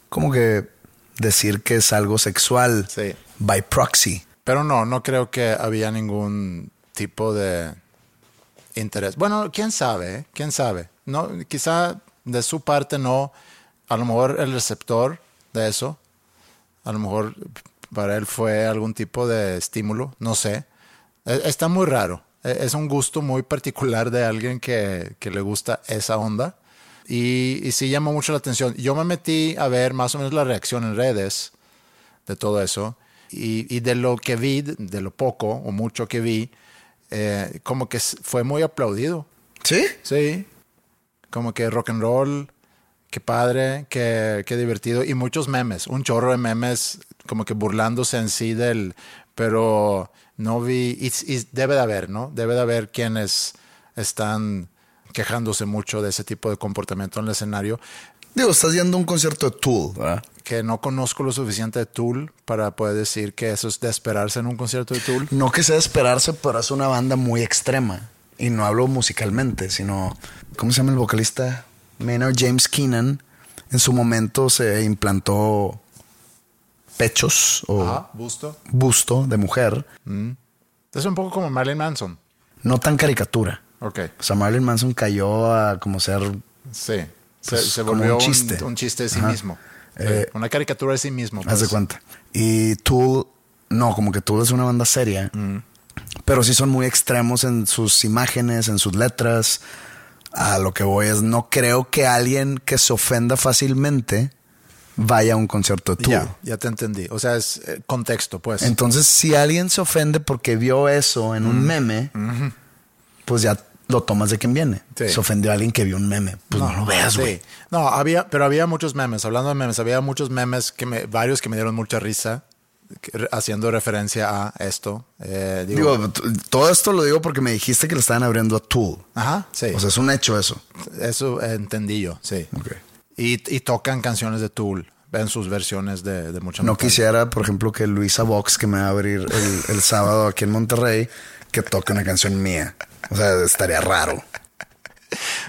como que decir que es algo sexual Sí. by proxy. Pero no, no creo que había ningún tipo de interés. Bueno, quién sabe, ¿eh? quién sabe. No, quizá de su parte no. A lo mejor el receptor de eso, a lo mejor para él fue algún tipo de estímulo, no sé. E- Está muy raro. E- Es un gusto muy particular de alguien que, que le gusta esa onda. Y, y sí llama mucho la atención. Yo me metí a ver más o menos la reacción en redes de todo eso. Y de lo que vi, de lo poco o mucho que vi, eh, como que fue muy aplaudido. ¿Sí? Sí. Como que rock and roll, qué padre, qué, qué divertido. Y muchos memes, un chorro de memes, como que burlándose en sí del. Pero no vi. Y, y debe de haber, ¿no? Debe de haber quienes están quejándose mucho de ese tipo de comportamiento en el escenario. Digo, estás yendo a un concierto de Tool, ¿verdad? Que no conozco lo suficiente de Tool para poder decir que eso es de esperarse en un concierto de Tool. No que sea de esperarse, pero es una banda muy extrema. Y no hablo musicalmente, sino... ¿Cómo se llama el vocalista? Maynard James Keenan. En su momento se implantó pechos o Ajá, busto. busto de mujer. Es un poco como Marilyn Manson. No tan caricatura. Ok. O sea, Marilyn Manson cayó a como ser... Sí. Se, Pues, se volvió un chiste. Un, chiste de sí Ajá. mismo. Sí, Eh, Una caricatura de sí mismo. Haz de pues. cuenta. Y Tool, no, como que Tool es una banda seria. Pero sí son muy extremos en sus imágenes, en sus letras. A lo que voy es, no creo que alguien que se ofenda fácilmente vaya a un concierto de Tool. Ya, ya te entendí. O sea, es eh, contexto, pues. Entonces, si alguien se ofende porque vio eso en un meme, pues ya lo tomas de quien viene. Sí. Se ofendió a alguien que vio un meme. Pues no, lo veas, sí. güey. No, había, pero había muchos memes. Hablando de memes, había muchos memes que me, varios que me dieron mucha risa, haciendo referencia a esto. Eh, digo, todo esto lo digo porque me dijiste que le estaban abriendo a Tool. ajá, sí. O sea, es un hecho eso. eso entendí yo, sí. Ok. Y, y tocan canciones de Tool en sus versiones de, de mucha No quisiera, por ejemplo, que Luisa Vox, que me va a abrir el, el sábado aquí en Monterrey, que toque una canción mía. O sea, estaría raro.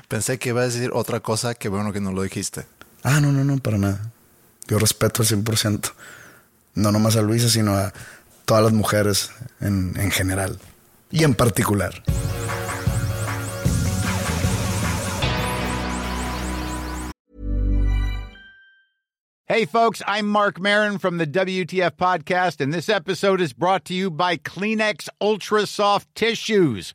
Pensé que iba a decir otra cosa, que bueno que no lo dijiste. Ah, no, no, no, para nada. Yo respeto al 100%. No nomás a Luisa, sino a todas las mujeres en, en general. Y en particular. Hey, folks, I'm Mark Marin from the WTF Podcast, and this episode is brought to you by Kleenex Ultra Soft Tissues,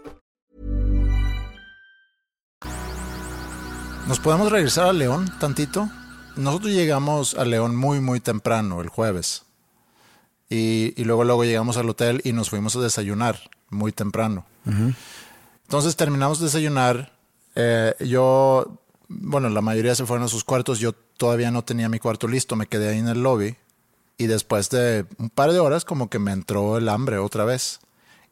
¿Nos podemos regresar a León tantito? Nosotros llegamos a León muy, muy temprano, el jueves. Y, y luego, luego llegamos al hotel y nos fuimos a desayunar muy temprano. Entonces terminamos de desayunar. eh, yo, bueno, la mayoría se fueron a sus cuartos. Yo todavía no tenía mi cuarto listo. Me quedé ahí en el lobby. Y después de un par de horas, como que me entró el hambre otra vez.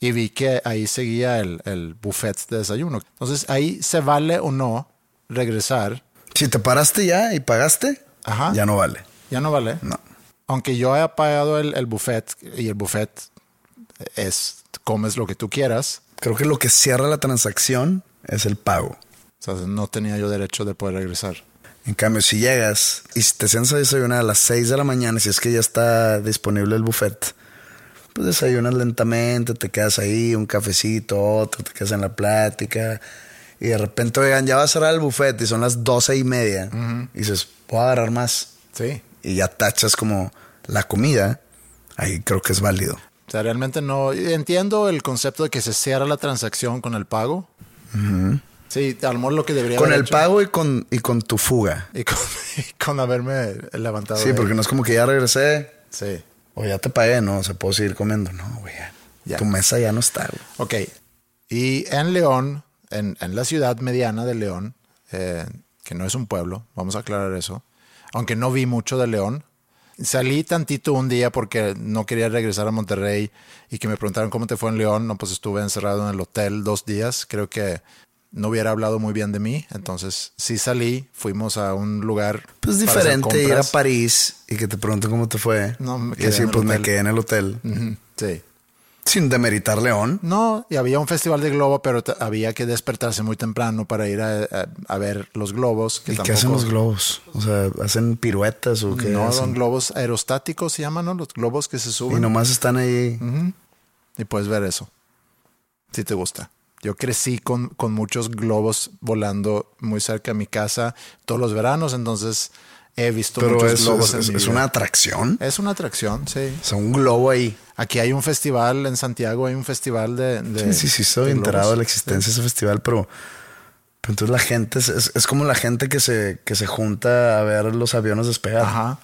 Y vi que ahí seguía el, el buffet de desayuno. Entonces, ahí se vale o no regresar. Si te paraste ya y pagaste, Ajá. ya no vale. Ya no vale. No. Aunque yo haya pagado el, el buffet y el buffet es comes lo que tú quieras. Creo que lo que cierra la transacción es el pago. O sea, no tenía yo derecho de poder regresar. En cambio, si llegas y te sientas a desayunar a las 6 de la mañana, si es que ya está disponible el buffet, pues desayunas lentamente, te quedas ahí, un cafecito, otro, te quedas en la plática. Y de repente, oigan, ya va a cerrar el buffet y son las doce y media. Y dices, puedo agarrar más. Sí. Y ya tachas como la comida. Ahí creo que es válido. O sea, realmente no. Entiendo el concepto de que se cierra la transacción con el pago. Sí, a lo mejor lo que debería Con haber el hecho- pago y con, y con tu fuga. Y con, y con haberme levantado. Sí, porque no es como que ya regresé Sí. o ya te pagué, no, o sea, puedo seguir comiendo. No, güey. Ya. Tu mesa ya no está, güey. Ok. Y en León, en, en la ciudad mediana de León, eh, que no es un pueblo, vamos a aclarar eso, aunque no vi mucho de León, salí tantito un día porque no quería regresar a Monterrey y que me preguntaron cómo te fue en León, no, pues estuve encerrado en el hotel dos días, creo que no hubiera hablado muy bien de mí, entonces sí salí, fuimos a un lugar. Pues diferente ir a. París y que te pregunten cómo te fue. No, me y quedé en decir, el pues me quedé en el hotel. Sí. Sin demeritar León. No, y había un festival de globo, pero había que despertarse muy temprano para ir a, a- a ver los globos. Que ¿Y qué hacen los globos? O sea, ¿hacen piruetas o qué No, hacen? son globos aerostáticos, se llaman, ¿no? Los globos que se Y suben. nomás están ahí. Y puedes ver eso. Si te gusta. Yo crecí con, con muchos globos volando muy cerca de mi casa todos los veranos, entonces he visto Pero muchos es, globos es- en una atracción. Es una atracción, sí. O sea, un globo ahí. Aquí hay un festival en Santiago, hay un festival de... de- Sí, sí, sí, estoy de enterado de la existencia de ese festival, pero, pero entonces la gente es, es- es como la gente que se, que se junta a ver los aviones despegar. Ajá.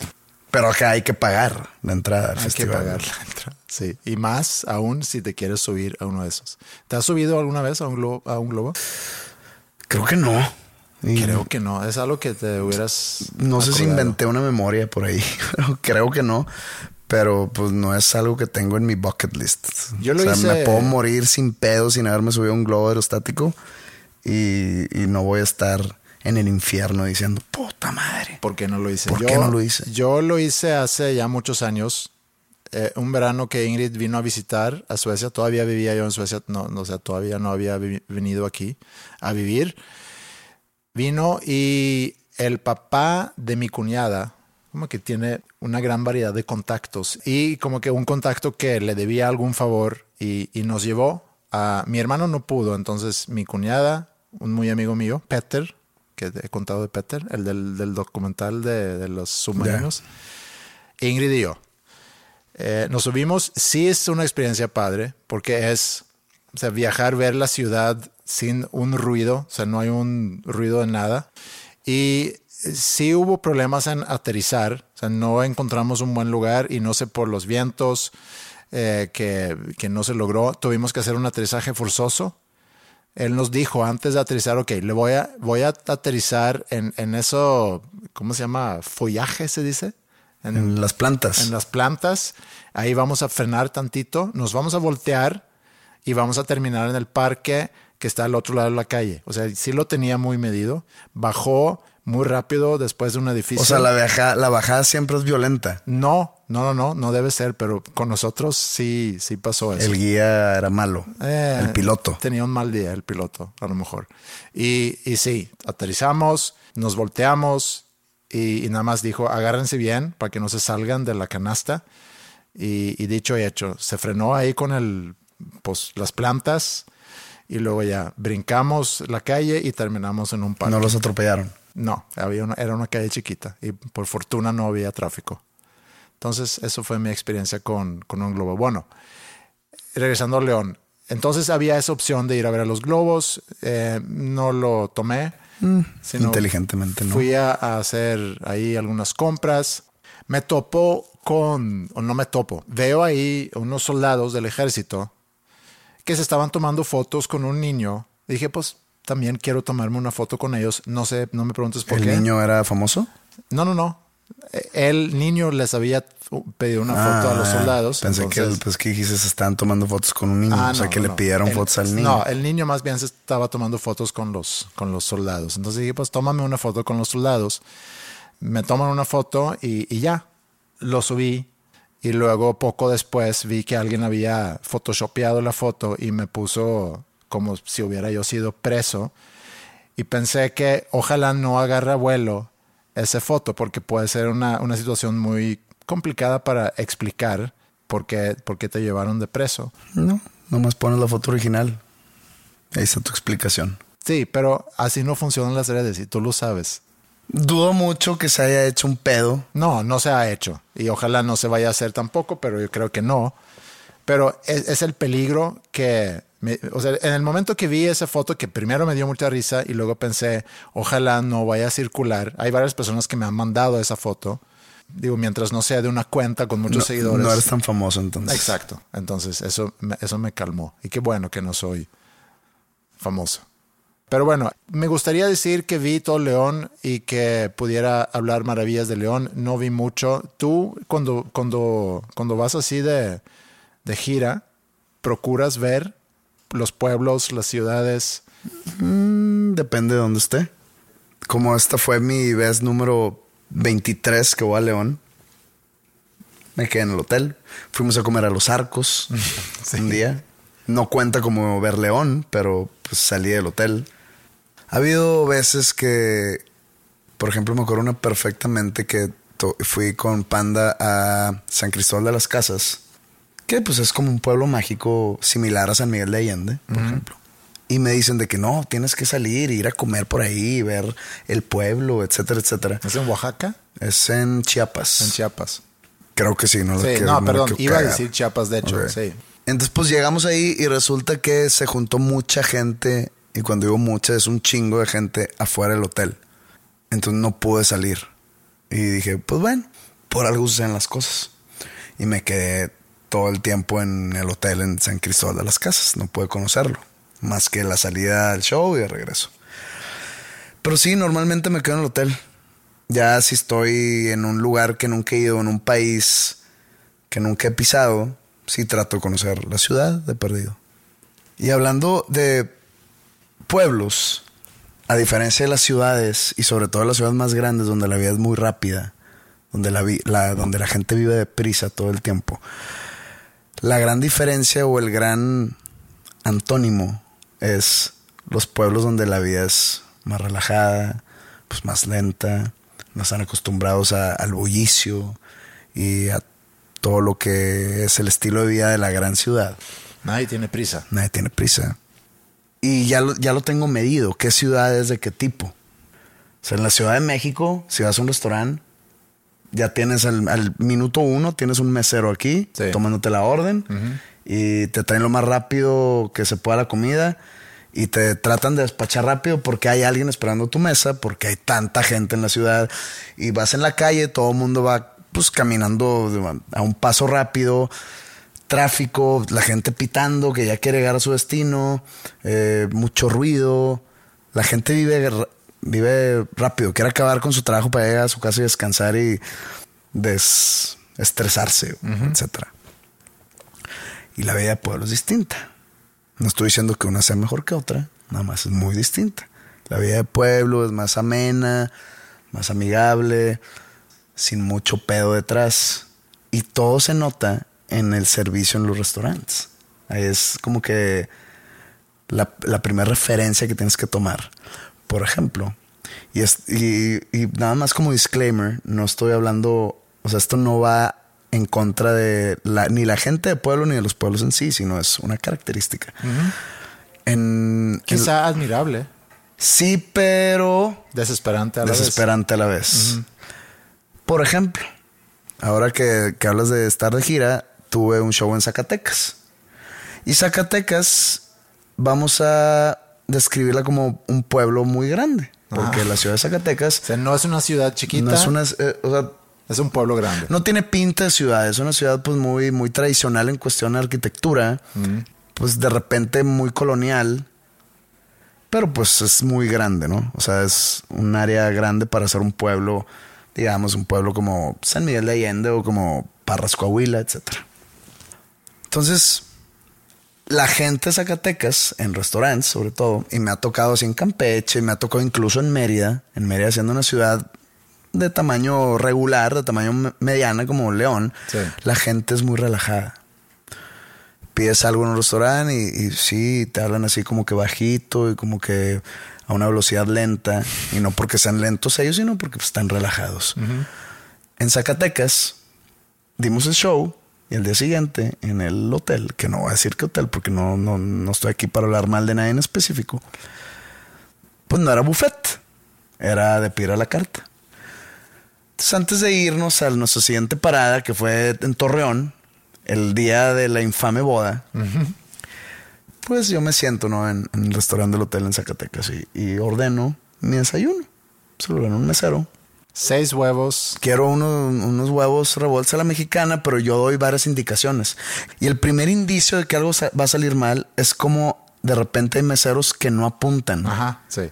Pero acá hay que pagar la entrada al Hay festival. que pagar la entrada. Sí. Y más aún si te quieres subir a uno de esos. ¿Te has subido alguna vez a un globo? A un globo? Creo que no. Y Creo que no. Es algo que te hubieras. no sé si acordado. inventé una memoria por ahí. creo que no. Pero pues no es algo que tengo en mi bucket list. Yo lo o sea, hice- me puedo morir sin pedo, sin haberme subido a un globo aerostático y, y no voy a estar en el infierno diciendo, puta madre. ¿Por qué no lo hice? ¿Por yo, qué no lo hice? Yo lo hice hace ya muchos años. Eh, un verano que Ingrid vino a visitar a Suecia. Todavía vivía yo en Suecia. No, no o sea, todavía no había venido aquí a vivir. Vino y el papá de mi cuñada, como que tiene una gran variedad de contactos y como que un contacto que le debía algún favor y, y nos llevó a... Mi hermano no pudo, entonces mi cuñada, un muy amigo mío, Peter, que te he contado de Peter, el del, del documental de, de los submarinos, Ingrid y yo. Eh, nos subimos, sí es una experiencia padre, porque es, o sea, viajar, ver la ciudad sin un ruido, o sea, no hay un ruido de nada. Y sí hubo problemas en aterrizar, o sea, no encontramos un buen lugar y no sé por los vientos eh, que, que no se logró, tuvimos que hacer un aterrizaje forzoso. Él nos dijo antes de aterrizar, ok, le voy a, voy a aterrizar en, en eso, ¿cómo se llama? Follaje se dice. En, En las plantas. en las plantas. Ahí vamos a frenar tantito, nos vamos a voltear y vamos a terminar en el parque que está al otro lado de la calle. O sea, sí lo tenía muy medido. Bajó muy rápido después de un edificio. O sea, la, baja- la bajada siempre es violenta. No, no, no, no, no debe ser, pero con nosotros sí, sí pasó eso. El guía era malo. Eh, el piloto. Tenía un mal día el piloto, a lo mejor. Y, y sí, aterrizamos, nos volteamos y, y nada más dijo, agárrense bien para que no se salgan de la canasta. Y, y dicho y hecho, se frenó ahí con el, pues, las plantas y luego ya brincamos la calle y terminamos en un parque. No los atropellaron. No, había una, era una calle chiquita y por fortuna no había tráfico. Entonces, eso fue mi experiencia con, con un globo. Bueno, regresando a León. Entonces había esa opción de ir a ver a los globos. eh, no lo tomé. sino inteligentemente, ¿no? Fui a, a hacer ahí algunas compras. Me topo con, o no me topo, veo ahí unos soldados del ejército que se estaban tomando fotos con un niño. Dije, pues también quiero tomarme una foto con ellos. No sé, no me preguntes por ¿El qué. niño era famoso? No, no, no. El niño les había pedido una foto a los Ah, soldados. Pensé que, pues, que se estaban tomando fotos con un niño. Ah, o sea, no, que no, le pidieron El- fotos al niño. No, el niño más bien se estaba tomando fotos con los, con los soldados. Entonces dije, pues tómame una foto con los soldados. Me toman una foto y, y ya. Lo subí. Y luego, poco después, vi que alguien había photoshopeado la foto y me puso como si hubiera yo sido preso. Y pensé que ojalá no agarre vuelo esa foto, porque puede ser una, una situación muy complicada para explicar por qué, por qué te llevaron de preso. No, nomás pones la foto original. Ahí está tu explicación. Sí, pero así no funcionan las redes y tú lo sabes. Dudo mucho que se haya hecho un pedo. No, no se ha hecho y ojalá no se vaya a hacer tampoco, pero yo creo que no. Pero es, es el peligro que, me- o sea, en el momento que vi esa foto, que primero me dio mucha risa y luego pensé, ojalá no vaya a circular. Hay varias personas que me han mandado esa foto. Digo, mientras no sea de una cuenta con muchos No, seguidores. no eres tan famoso entonces. Exacto. Entonces, eso, me- eso me calmó. Y qué bueno que no soy famoso. Pero bueno, me gustaría decir que vi todo León y que pudiera hablar maravillas de León. No vi mucho. Tú, cuando, cuando, cuando vas así de, de gira, procuras ver los pueblos, las ciudades. Mm, Depende de dónde esté. Como esta fue mi vez número 23 que voy a León. Me quedé en el hotel. Fuimos a comer a los arcos un día. No cuenta como ver León, pero pues salí del hotel. Ha habido veces que, por ejemplo, me acuerdo una perfectamente que fui con Panda a San Cristóbal de las Casas, que pues es como un pueblo mágico similar a San Miguel de Allende, por ejemplo. Y me dicen de que no, tienes que salir, ir a comer por ahí, ver el pueblo, etcétera, etcétera. ¿Es en Oaxaca? Es en Chiapas. En Chiapas. Creo que sí, no lo Sí, quiero- no, lo perdón, iba a decir Chiapas, de hecho, sí. Entonces, pues llegamos ahí y resulta que se juntó mucha gente. Y cuando digo mucha, es un chingo de gente afuera del hotel. Entonces no pude salir. Y dije, pues bueno, por algo suceden las cosas. Y me quedé todo el tiempo en el hotel en San Cristóbal de las Casas. No pude conocerlo. Más que la salida del show y de regreso. Pero sí, normalmente me quedo en el hotel. Ya si estoy en un lugar que nunca he ido, en un país que nunca he pisado, sí trato de conocer la ciudad de perdido. Y hablando de pueblos, a diferencia de las ciudades y sobre todo las ciudades más grandes donde la vida es muy rápida, donde la, vi- la- donde la gente vive deprisa todo el tiempo, la gran diferencia o el gran antónimo es los pueblos donde la vida es más relajada, pues más lenta, no están acostumbrados a- al bullicio y a todo lo que es el estilo de vida de la gran ciudad. Nadie tiene prisa. Nadie tiene prisa. Y ya lo, ya lo tengo medido. ¿Qué ciudades de qué tipo? O sea, en la Ciudad de México, si vas a un restaurante, ya tienes al, al minuto uno, tienes un mesero aquí Sí. tomándote la orden y te traen lo más rápido que se pueda la comida y te tratan de despachar rápido porque hay alguien esperando tu mesa, porque hay tanta gente en la ciudad y vas en la calle, todo el mundo va pues caminando a un paso rápido, tráfico, la gente pitando que ya quiere llegar a su destino, eh, mucho ruido, la gente vive, vive rápido, quiere acabar con su trabajo para llegar a su casa y descansar y desestresarse, etcétera. Y la vida de pueblo es distinta. No estoy diciendo que una sea mejor que otra, nada más es muy distinta. La vida de pueblo es más amena, más amigable, sin mucho pedo detrás. Y todo se nota en el servicio en los restaurantes. Ahí es como que la, la primera referencia que tienes que tomar. Por ejemplo, y, es, y, y nada más como disclaimer, no estoy hablando, o sea, esto no va en contra de la, ni la gente de pueblo ni de los pueblos en sí, sino es una característica. en, en- Quizá admirable, sí, pero desesperante a la vez. desesperante a la vez. Por ejemplo, ahora que, que hablas de estar de gira, tuve un show en Zacatecas. Y Zacatecas, vamos a describirla como un pueblo muy grande. Porque Ah. la ciudad de Zacatecas O sea, no es una ciudad chiquita, no es una... eh, o sea, es un pueblo grande. no tiene pinta de ciudad, es una ciudad pues muy, muy tradicional en cuestión de arquitectura, pues de repente muy colonial, pero pues es muy grande, ¿no? O sea, es un área grande para ser un pueblo, digamos, un pueblo como San Miguel de Allende o como Parras Coahuila, etc. Entonces, la gente de Zacatecas, en restaurantes sobre todo, y me ha tocado así en Campeche, me ha tocado incluso en Mérida, en Mérida siendo una ciudad de tamaño regular, de tamaño me- mediana como León, Sí. la gente es muy relajada. Pides algo en un restaurante y, y sí, te hablan así como que bajito y como que a una velocidad lenta. Y no porque sean lentos ellos, sino porque están relajados. En Zacatecas dimos el show y el día siguiente en el hotel, que no voy a decir qué hotel porque no, no, no estoy aquí para hablar mal de nadie en específico, pues no era buffet, era de pedir a la carta. Entonces, antes de irnos a nuestra siguiente parada, que fue en Torreón, el día de la infame boda, pues yo me siento ¿no? en, en el restaurante del hotel en Zacatecas y, y ordeno mi desayuno. Se lo ordeno un mesero. Seis huevos. Quiero uno- unos huevos revueltos a la mexicana, pero yo doy varias indicaciones. Y el primer indicio de que algo va a salir mal es como de repente hay meseros que no apuntan Ajá, sí.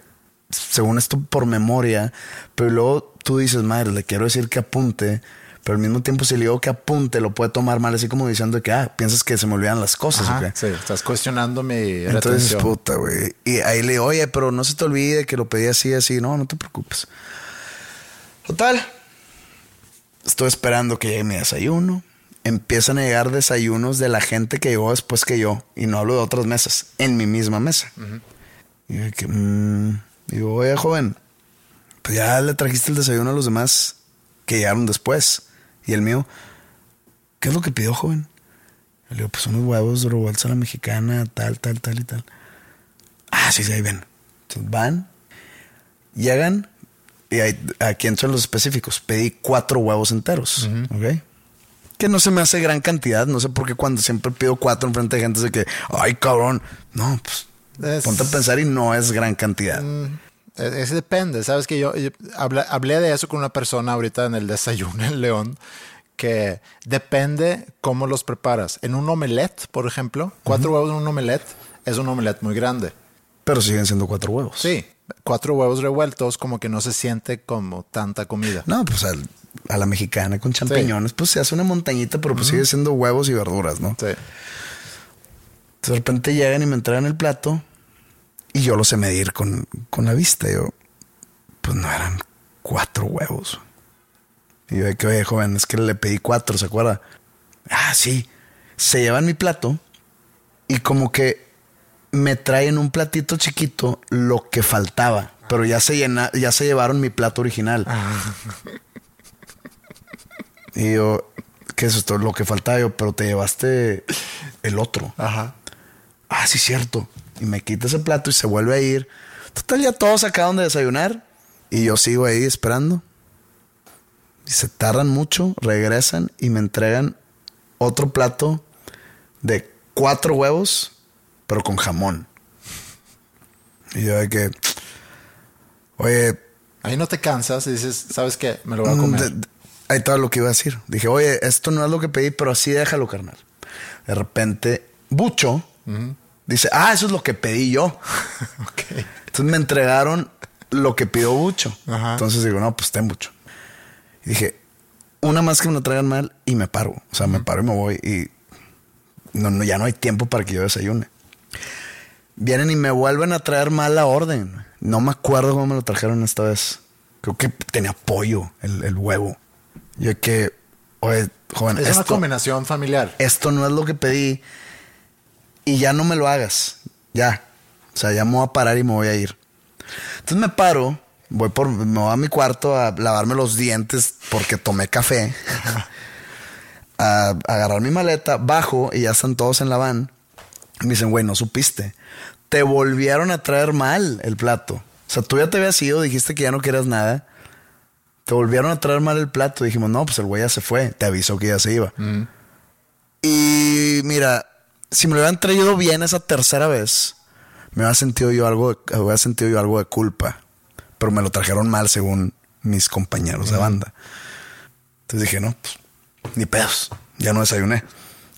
según esto por memoria, pero luego tú dices, madre, le quiero decir que apunte, pero al mismo tiempo si le digo que apunte, lo puede tomar mal, así como diciendo que, ah, piensas que se me olvidan las cosas. Ajá, ¿o qué? sí. Estás cuestionando mi Entonces, puta, güey. Y ahí le digo, oye, pero no se te olvide que lo pedí así, así. No, no te preocupes. Total. Estoy esperando que llegue mi desayuno. Empiezan a llegar desayunos de la gente que llegó después que yo. Y no hablo de otras mesas, en mi misma mesa. Y yo, que, mm, digo, oye, joven, pues ya le trajiste el desayuno a los demás que llegaron después. Y el mío, ¿qué es lo que pidió, joven? Le digo, pues unos huevos revueltos a la mexicana, tal, tal, tal y tal. Ah, sí, sí, ahí ven. Entonces van, llegan y ahí- aquí entran los específicos. Pedí cuatro huevos enteros, ¿ok? Que no se me hace gran cantidad. No sé por qué cuando siempre pido cuatro enfrente de gente es de que, ay, cabrón. No, pues Es- ponte a pensar y no es gran cantidad. Es, es depende, sabes que yo, yo hablé, hablé de eso con una persona ahorita en el desayuno en León, que depende cómo los preparas. En un omelette, por ejemplo, cuatro huevos en un omelette es un omelette muy grande. Pero siguen siendo cuatro huevos. Sí, cuatro huevos revueltos como que no se siente como tanta comida. No, pues al- a la mexicana con champiñones, pues se hace una montañita, pero pues sigue siendo huevos y verduras, ¿no? Sí. De repente llegan y me entregan el plato Y yo lo sé medir con, con la vista. Yo, pues no eran cuatro huevos. Y yo de que, oye, joven, es que le pedí cuatro, ¿se acuerda? Ah, sí. Se llevan mi plato y como que me traen un platito chiquito lo que faltaba. Pero ya se llena, ya se llevaron mi plato original. Y yo, ¿qué es esto? Lo que faltaba yo, pero te llevaste el otro. Ajá. Ah, sí, cierto. Y me quita ese plato y se vuelve a ir. Total, ya todos acaban de desayunar. Y yo sigo ahí esperando. Y se tardan mucho, regresan y me entregan otro plato de cuatro huevos, pero con jamón. Y yo de que, oye, Ahí no te cansas y dices, ¿sabes qué? Me lo voy a comer. Mm, de- de- ahí estaba lo que iba a decir. Dije, oye, esto no es lo que pedí, pero así déjalo, carnal. De repente, Bucho dice, ah, eso es lo que pedí yo. Entonces me entregaron lo que pidió Bucho. Ajá. Entonces digo, no, pues ten Bucho. Y dije, una más que me lo traigan mal y me paro. O sea, me paro y me voy y no, no, ya no hay tiempo para que yo desayune. Vienen y me vuelven a traer mal la orden. No me acuerdo cómo me lo trajeron esta vez. Creo que tenía pollo, el, el huevo. Yo que, oye, joven, Es una combinación familiar. esto no es lo que pedí y ya no me lo hagas. Ya. O sea, ya me voy a parar y me voy a ir. Entonces me paro, voy por, me voy a mi cuarto a lavarme los dientes porque tomé café. a, a agarrar mi maleta, bajo y ya están todos en la van. Me dicen, güey, no supiste. Te volvieron a traer mal el plato. O sea, tú ya te habías ido, dijiste que ya no querías nada. Te volvieron a traer mal el plato. Dijimos, no, pues el güey ya se fue. Te avisó que ya se iba. Y mira, si me lo hubieran traído bien esa tercera vez, me hubiera sentido yo algo, de- hubiera sentido yo algo de culpa. Pero me lo trajeron mal según mis compañeros de banda. Entonces dije, no, pues, ni pedos. Ya no desayuné.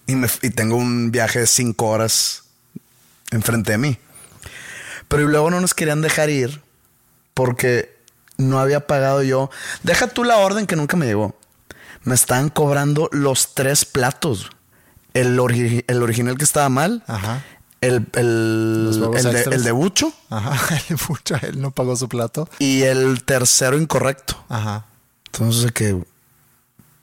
Y, me, y tengo un viaje de cinco horas enfrente de mí. Pero y luego no nos querían dejar ir porque no había pagado yo. Deja tú la orden que nunca me llegó. Me estaban cobrando los tres platos. El, ori- el original que estaba mal. Ajá. El, el, el de, el de Bucho. Ajá. El mucha- él no pagó su plato. Y el tercero incorrecto. Ajá. Entonces que,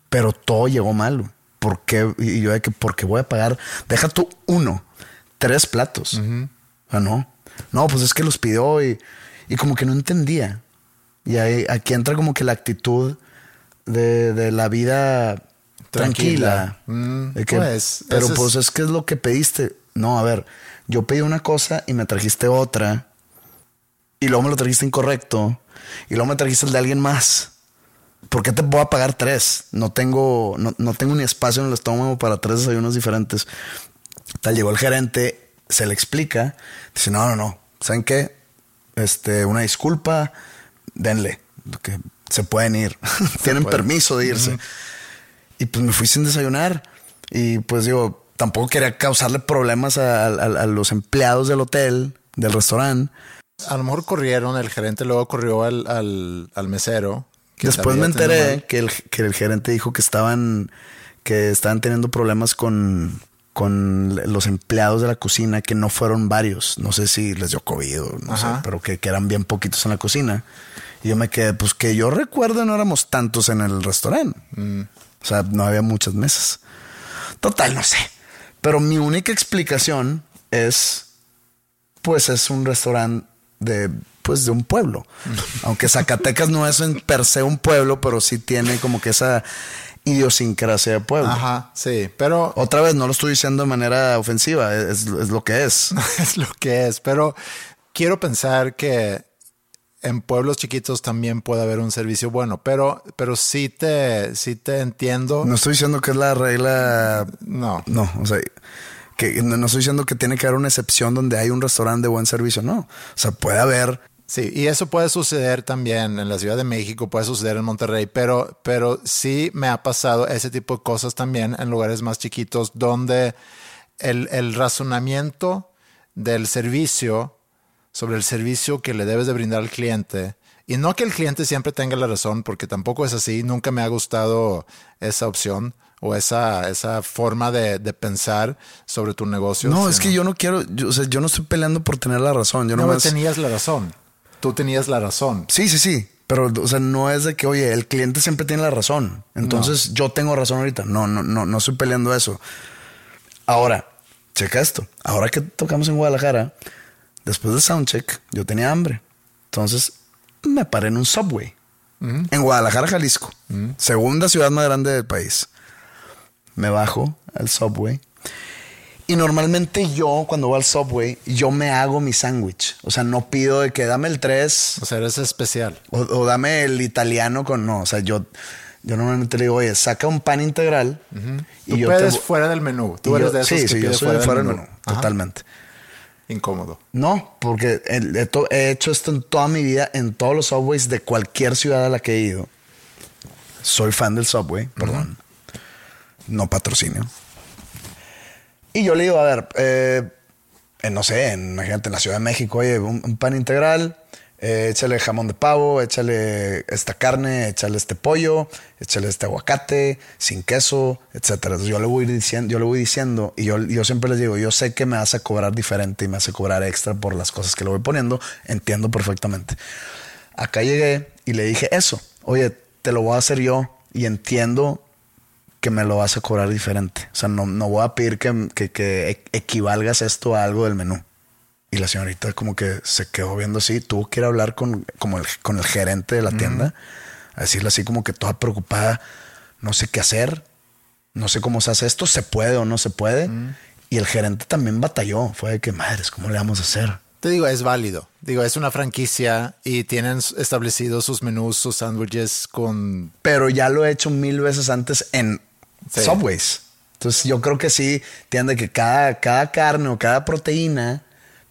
pero todo llegó mal. ¿Por qué? Y yo de que, porque voy a pagar, deja tú uno, tres platos. Ah, no. No, pues es que los pidió y, y como que no entendía. Y ahí, aquí entra como que la actitud de, de la vida tranquila. Tranquila. Mm, De que, pues, pero ese es- pues es que es lo que pediste. No, a ver, yo pedí una cosa y me trajiste otra. Y luego me lo trajiste incorrecto. Y luego me trajiste el de alguien más. ¿Por qué te voy a pagar tres? No tengo, no, no tengo ni espacio en el estómago para tres desayunos diferentes. Tal llegó el gerente, se le explica. Dice, no, no, no. ¿Saben qué? Este, una disculpa, denle. Que se pueden ir. Tienen permiso de irse. Y pues me fui sin desayunar. Y pues digo, tampoco quería causarle problemas a, a- a los empleados del hotel, del restaurante. A lo mejor corrieron, el gerente luego corrió al, al, al mesero. Después me enteré que el, que el gerente dijo que estaban, que estaban teniendo problemas con, con los empleados de la cocina, que no fueron varios. No sé si les dio COVID o no sé, pero que, que eran bien poquitos en la cocina. Y yo me quedé, pues que yo recuerdo no éramos tantos en el restaurante. Mm. O sea, no había muchas mesas. Total, no sé. Pero mi única explicación es, pues es un restaurante de, pues de un pueblo. Aunque Zacatecas no es en per se un pueblo, pero sí tiene como que esa idiosincrasia de pueblo. Ajá, sí, pero Otra vez, no lo estoy diciendo de manera ofensiva, es, es lo que es. es lo que es. Pero quiero pensar que en pueblos chiquitos también puede haber un servicio bueno, pero, pero sí te, sí te entiendo. No estoy diciendo que es la regla. No. No, o sea, que no no estoy diciendo que tiene que haber una excepción donde hay un restaurante de buen servicio. No. O sea, puede haber. Sí, y eso puede suceder también en la Ciudad de México, puede suceder en Monterrey, pero, pero sí me ha pasado ese tipo de cosas también en lugares más chiquitos donde el, el razonamiento del servicio sobre el servicio que le debes de brindar al cliente y no que el cliente siempre tenga la razón, porque tampoco es así, nunca me ha gustado esa opción. o esa, esa forma de, de pensar sobre tu negocio. No, es que yo no quiero, yo, o sea, yo no estoy peleando por tener la razón. Yo No, nomás- tenías la razón. Tú tenías la razón. Sí, sí, sí. Pero, o sea, no es de que, oye, el cliente siempre tiene la razón. Entonces yo tengo razón ahorita. No, no, no, no estoy peleando eso. Ahora, checa esto. Ahora que tocamos en Guadalajara, después de Soundcheck, yo tenía hambre. Entonces me paré en un subway. En Guadalajara, Jalisco. Segunda ciudad más grande del país. Me bajo al subway. Y normalmente yo, cuando voy al subway, yo me hago mi sándwich. O sea, no pido de que dame el 3 O sea, eres especial. o, o dame el italiano con no. O sea, yo, yo normalmente le digo, oye, saca un pan integral. Tú yo puedes te- fuera del menú. Tú eres yo- de esos sí, que sí, yo pides soy de fuera del menú. Totalmente. Incómodo. No, porque he hecho esto en toda mi vida, en todos los subways de cualquier ciudad a la que he ido. Soy fan del subway, perdón. No patrocinio. Y yo le digo, a ver, eh, en, no sé, en, imagínate, en la Ciudad de México, oye, un, un pan integral, eh, échale jamón de pavo, échale esta carne, échale este pollo, échale este aguacate, sin queso, etcétera. Entonces yo le voy diciendo, yo le voy diciendo, y yo, yo siempre les digo, yo sé que me a cobrar diferente y me a cobrar extra por las cosas que le voy poniendo, entiendo perfectamente. Acá llegué y le dije eso, oye, te lo voy a hacer yo y entiendo que me lo vas a cobrar diferente. O sea, no, no voy a pedir que, que, que e- equivalgas esto a algo del menú. Y la señorita como que se quedó viendo así, tuvo que ir a hablar con, como el, con el gerente de la tienda, a decirle así como que toda preocupada, no sé qué hacer, no sé cómo se hace esto, se puede o no se puede. Y el gerente también batalló, fue de que, madres, ¿cómo le vamos a hacer? Te digo, es válido. Digo, es una franquicia y tienen establecidos sus menús, sus sándwiches con... pero ya lo he hecho mil veces antes en Sí. Subways. Entonces yo creo que sí, entiende que cada, cada carne o cada proteína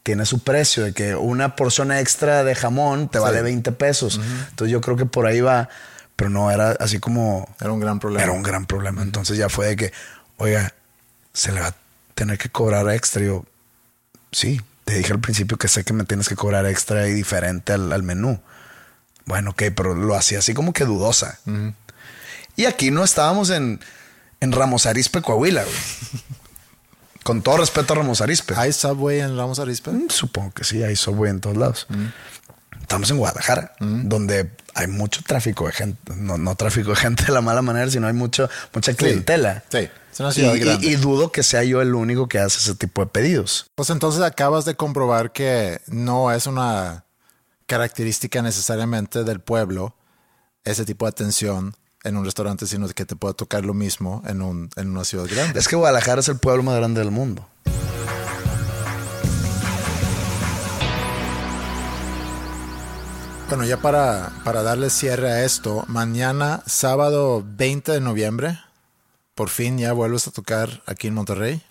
tiene su precio, de que una porción extra de jamón te vale 20 pesos. Entonces yo creo que por ahí va, pero no era así como... Era un gran problema. Era un gran problema. Entonces ya fue de que, oiga, se le va a tener que cobrar extra. Y yo, sí, te dije al principio que sé que me tienes que cobrar extra y diferente al, al menú. Bueno, ok, pero lo hacía así como que dudosa. Y aquí no estábamos en, en Ramos Arizpe, Coahuila. güey. Con todo respeto a Ramos Arizpe. ¿Hay Subway en Ramos Arizpe? Mm, Supongo que sí, hay subway en todos lados. Estamos en Guadalajara, donde hay mucho tráfico de gente, no, no tráfico de gente de la mala manera, sino hay mucho, mucha clientela. sí, es una ciudad y, y- grande. y dudo que sea yo el único que hace ese tipo de pedidos. Pues entonces acabas de comprobar que no es una característica necesariamente del pueblo ese tipo de atención en un restaurante, sino que te puede tocar lo mismo en, un, en una ciudad grande. Es que Guadalajara es el pueblo más grande del mundo. Bueno, ya para, para darle cierre a esto, mañana, sábado 20 de noviembre, por fin ya vuelves a tocar aquí en Monterrey.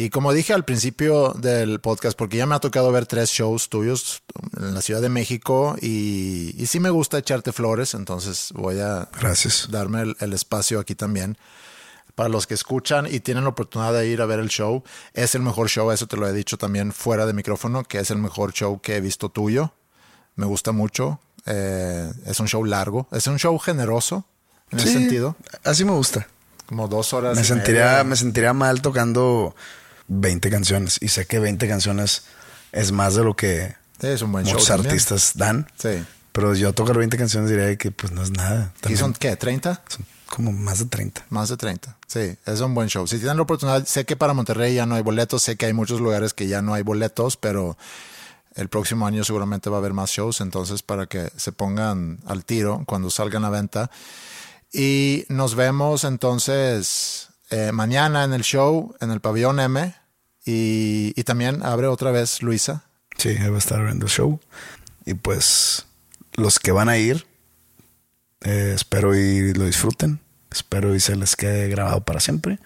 Y como dije al principio del podcast, porque ya me ha tocado ver tres shows tuyos en la Ciudad de México y, y sí me gusta echarte flores, entonces voy a Gracias. darme el, el espacio aquí también. Para los que escuchan y tienen la oportunidad de ir a ver el show, es el mejor show, eso te lo he dicho también fuera de micrófono, que es el mejor show que he visto tuyo. Me gusta mucho. eh, es un show largo, es un show generoso en ese sentido. Así me gusta. Como dos horas. Me sentiría, media. me sentiría mal tocando 20 canciones. Y sé que 20 canciones es más de lo que Sí, es un buen show. muchos también. artistas dan. Sí. Pero yo tocar 20 canciones diría que pues no es nada. ¿Y También son qué? ¿30? son como más de 30. Más de 30. Sí, es un buen show. Si tienen la oportunidad, sé que para Monterrey ya no hay boletos, sé que hay muchos lugares que ya no hay boletos, pero el próximo año seguramente va a haber más shows, entonces para que se pongan al tiro cuando salgan a venta. Y nos vemos entonces eh, mañana en el show, en el pabellón M, y, y también abre otra vez Luisa. Sí, va a estar viendo el show. Y pues los que van a ir, eh, espero y lo disfruten. Espero y se les quede grabado para siempre.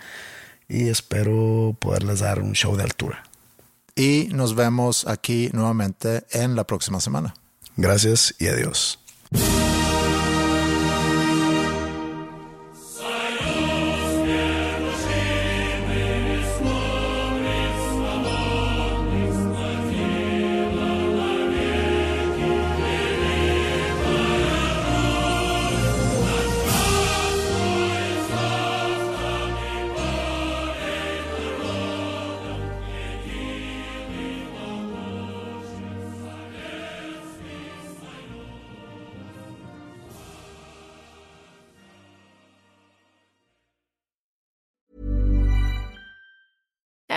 Y espero poderles dar un show de altura. Y nos vemos aquí nuevamente en la próxima semana. Gracias y adiós.